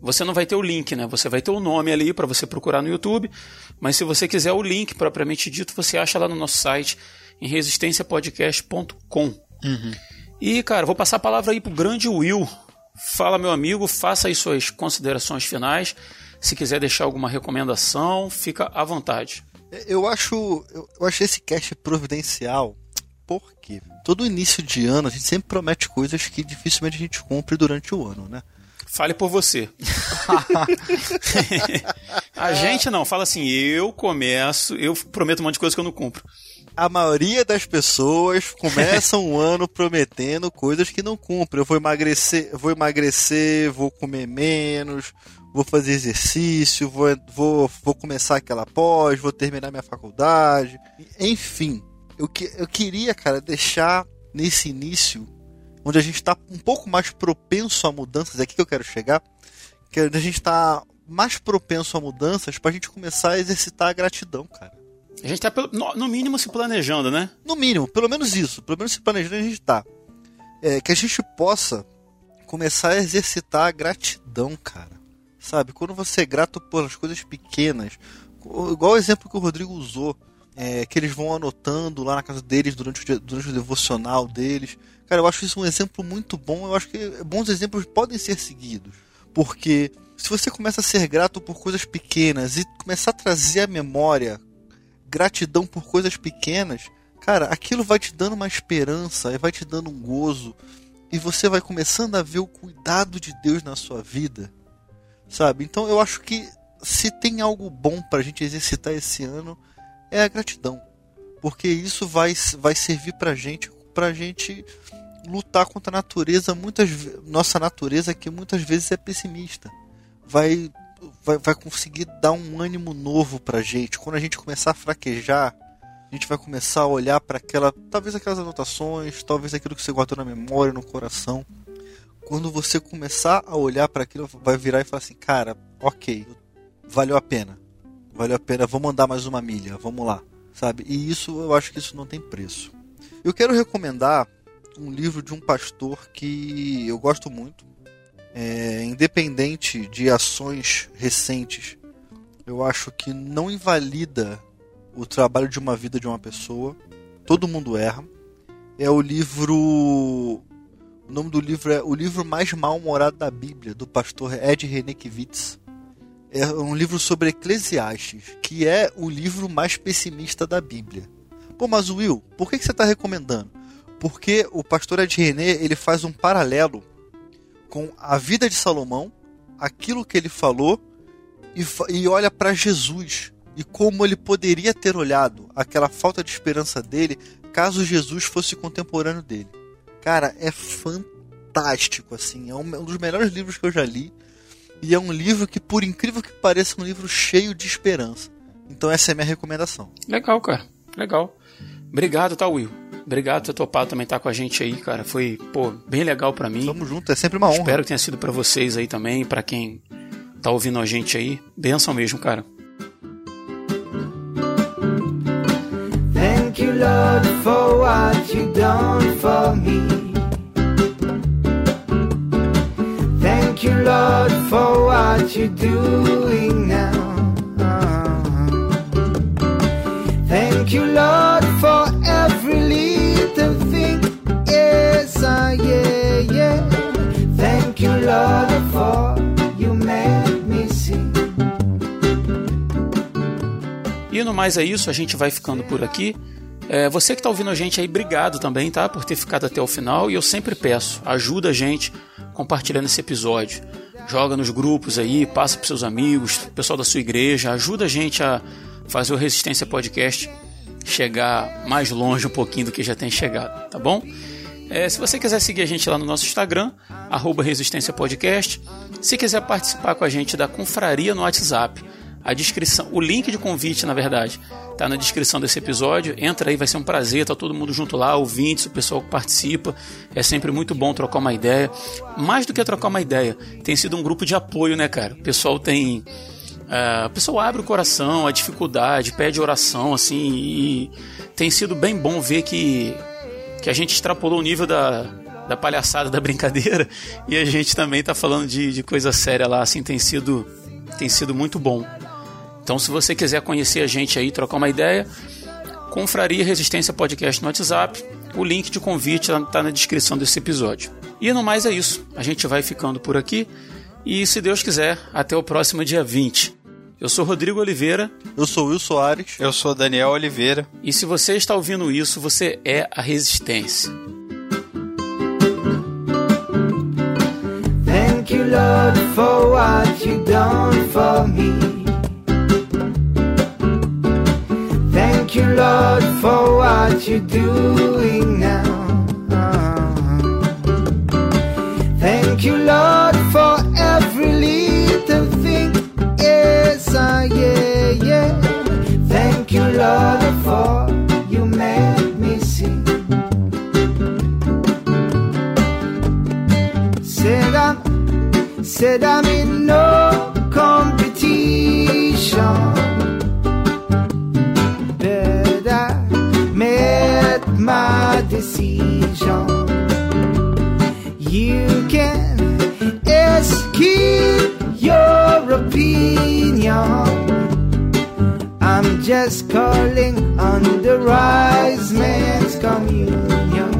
você não vai ter o link, né? Você vai ter o nome ali para você procurar no YouTube. Mas se você quiser o link propriamente dito, você acha lá no nosso site em resistenciapodcast.com. Uhum. E, cara, vou passar a palavra aí pro grande Will. Fala, meu amigo, faça aí suas considerações finais. Se quiser deixar alguma recomendação, fica à vontade. Eu acho, eu, acho esse cast providencial porque todo início de ano a gente sempre promete coisas que dificilmente a gente cumpre durante o ano, né? Fale por você. a gente não, fala assim, eu começo, eu prometo um monte de coisa que eu não cumpro. A maioria das pessoas começam um ano prometendo coisas que não cumprem. Eu vou emagrecer, vou emagrecer, vou comer menos, vou fazer exercício, vou, vou, vou começar aquela pós, vou terminar minha faculdade, enfim. eu, que, eu queria, cara, deixar nesse início, onde a gente está um pouco mais propenso a mudanças, é aqui que eu quero chegar, que a gente está mais propenso a mudanças para a gente começar a exercitar a gratidão, cara. A gente está, no mínimo, se planejando, né? No mínimo, pelo menos isso. Pelo menos se planejando a gente está. É, que a gente possa começar a exercitar a gratidão, cara. Sabe? Quando você é grato pelas coisas pequenas, igual o exemplo que o Rodrigo usou, é, que eles vão anotando lá na casa deles durante o, durante o devocional deles. Cara, eu acho isso um exemplo muito bom. Eu acho que bons exemplos podem ser seguidos. Porque se você começa a ser grato por coisas pequenas e começar a trazer à memória gratidão por coisas pequenas, cara, aquilo vai te dando uma esperança, vai te dando um gozo, e você vai começando a ver o cuidado de Deus na sua vida, sabe? Então eu acho que se tem algo bom para a gente exercitar esse ano é a gratidão, porque isso vai, vai servir para gente, para gente lutar contra a natureza, muitas nossa natureza que muitas vezes é pessimista, vai vai, vai conseguir dar um ânimo novo pra gente. Quando a gente começar a fraquejar, a gente vai começar a olhar para aquela, talvez aquelas anotações, talvez aquilo que você guardou na memória, no coração. Quando você começar a olhar para aquilo, vai virar e falar assim: "Cara, OK, valeu a pena. Valeu a pena, vamos andar mais uma milha, vamos lá". Sabe? E isso eu acho que isso não tem preço. Eu quero recomendar um livro de um pastor que eu gosto muito, é, independente de ações recentes, eu acho que não invalida o trabalho de uma vida de uma pessoa. Todo mundo erra. É o livro. O nome do livro é O Livro Mais Mal-Humorado da Bíblia, do pastor Ed Renekiewicz. É um livro sobre Eclesiastes, que é o livro mais pessimista da Bíblia. Pô, mas Will, por que, que você está recomendando? Porque o pastor Ed René ele faz um paralelo com a vida de Salomão, aquilo que ele falou, e, e olha para Jesus e como ele poderia ter olhado aquela falta de esperança dele caso Jesus fosse contemporâneo dele. Cara, é fantástico, assim. É um, um dos melhores livros que eu já li. E é um livro que, por incrível que pareça, é um livro cheio de esperança. Então essa é a minha recomendação. Legal, cara. Legal. Obrigado, tá, Will? Obrigado por ter topado também estar com a gente aí, cara. Foi, pô, bem legal para mim. Tamo junto, é sempre uma honra. Espero que tenha sido para vocês aí também, para quem tá ouvindo a gente aí. Benção mesmo, cara. Thank you, Lord, for what you done for me. Thank you, Lord, for what you're doing now. Thank you, Lord, E no mais é isso, a gente vai ficando por aqui. É, você que está ouvindo a gente aí, obrigado também, tá? Por ter ficado até o final. E eu sempre peço, ajuda a gente compartilhando esse episódio. Joga nos grupos aí, passa para seus amigos, pessoal da sua igreja, ajuda a gente a fazer o Resistência Podcast chegar mais longe um pouquinho do que já tem chegado, tá bom? É, se você quiser seguir a gente lá no nosso Instagram, arroba Resistência Podcast. Se quiser participar com a gente da confraria no WhatsApp, a descrição, o link de convite, na verdade, tá na descrição desse episódio. Entra aí, vai ser um prazer, tá todo mundo junto lá, ouvintes, o pessoal que participa. É sempre muito bom trocar uma ideia. Mais do que trocar uma ideia, tem sido um grupo de apoio, né, cara? O pessoal tem é, a abre o coração, a dificuldade, pede oração, assim, e tem sido bem bom ver que, que a gente extrapolou o nível da, da palhaçada, da brincadeira, e a gente também está falando de, de coisa séria lá, assim, tem sido, tem sido muito bom. Então, se você quiser conhecer a gente aí, trocar uma ideia, Confraria Resistência Podcast no WhatsApp, o link de convite está na descrição desse episódio. E no mais é isso, a gente vai ficando por aqui. E se Deus quiser, até o próximo dia 20. Eu sou Rodrigo Oliveira. Eu sou Will Soares. Eu sou Daniel Oliveira. E se você está ouvindo isso, você é a Resistência. Thank you, Lord, for what you done for me. thank you, Lord, for what you're doing now. Thank you, Lord, for every little thing. Yes, I yeah, yeah. Thank you, Lord, for you made me sing. Said I'm, said I'm in no competition. Just keep your opinion. I'm just calling on the rise man's communion.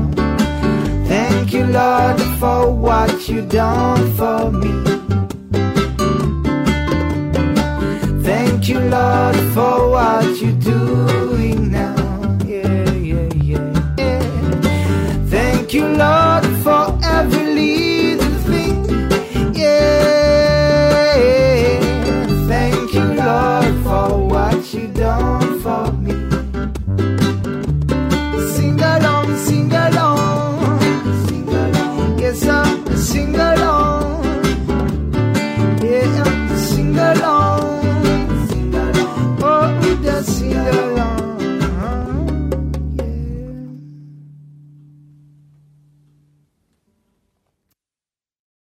Thank you, Lord, for what you done for me. Thank you, Lord, for what you're doing now. Yeah, yeah, yeah. yeah. Thank you, Lord.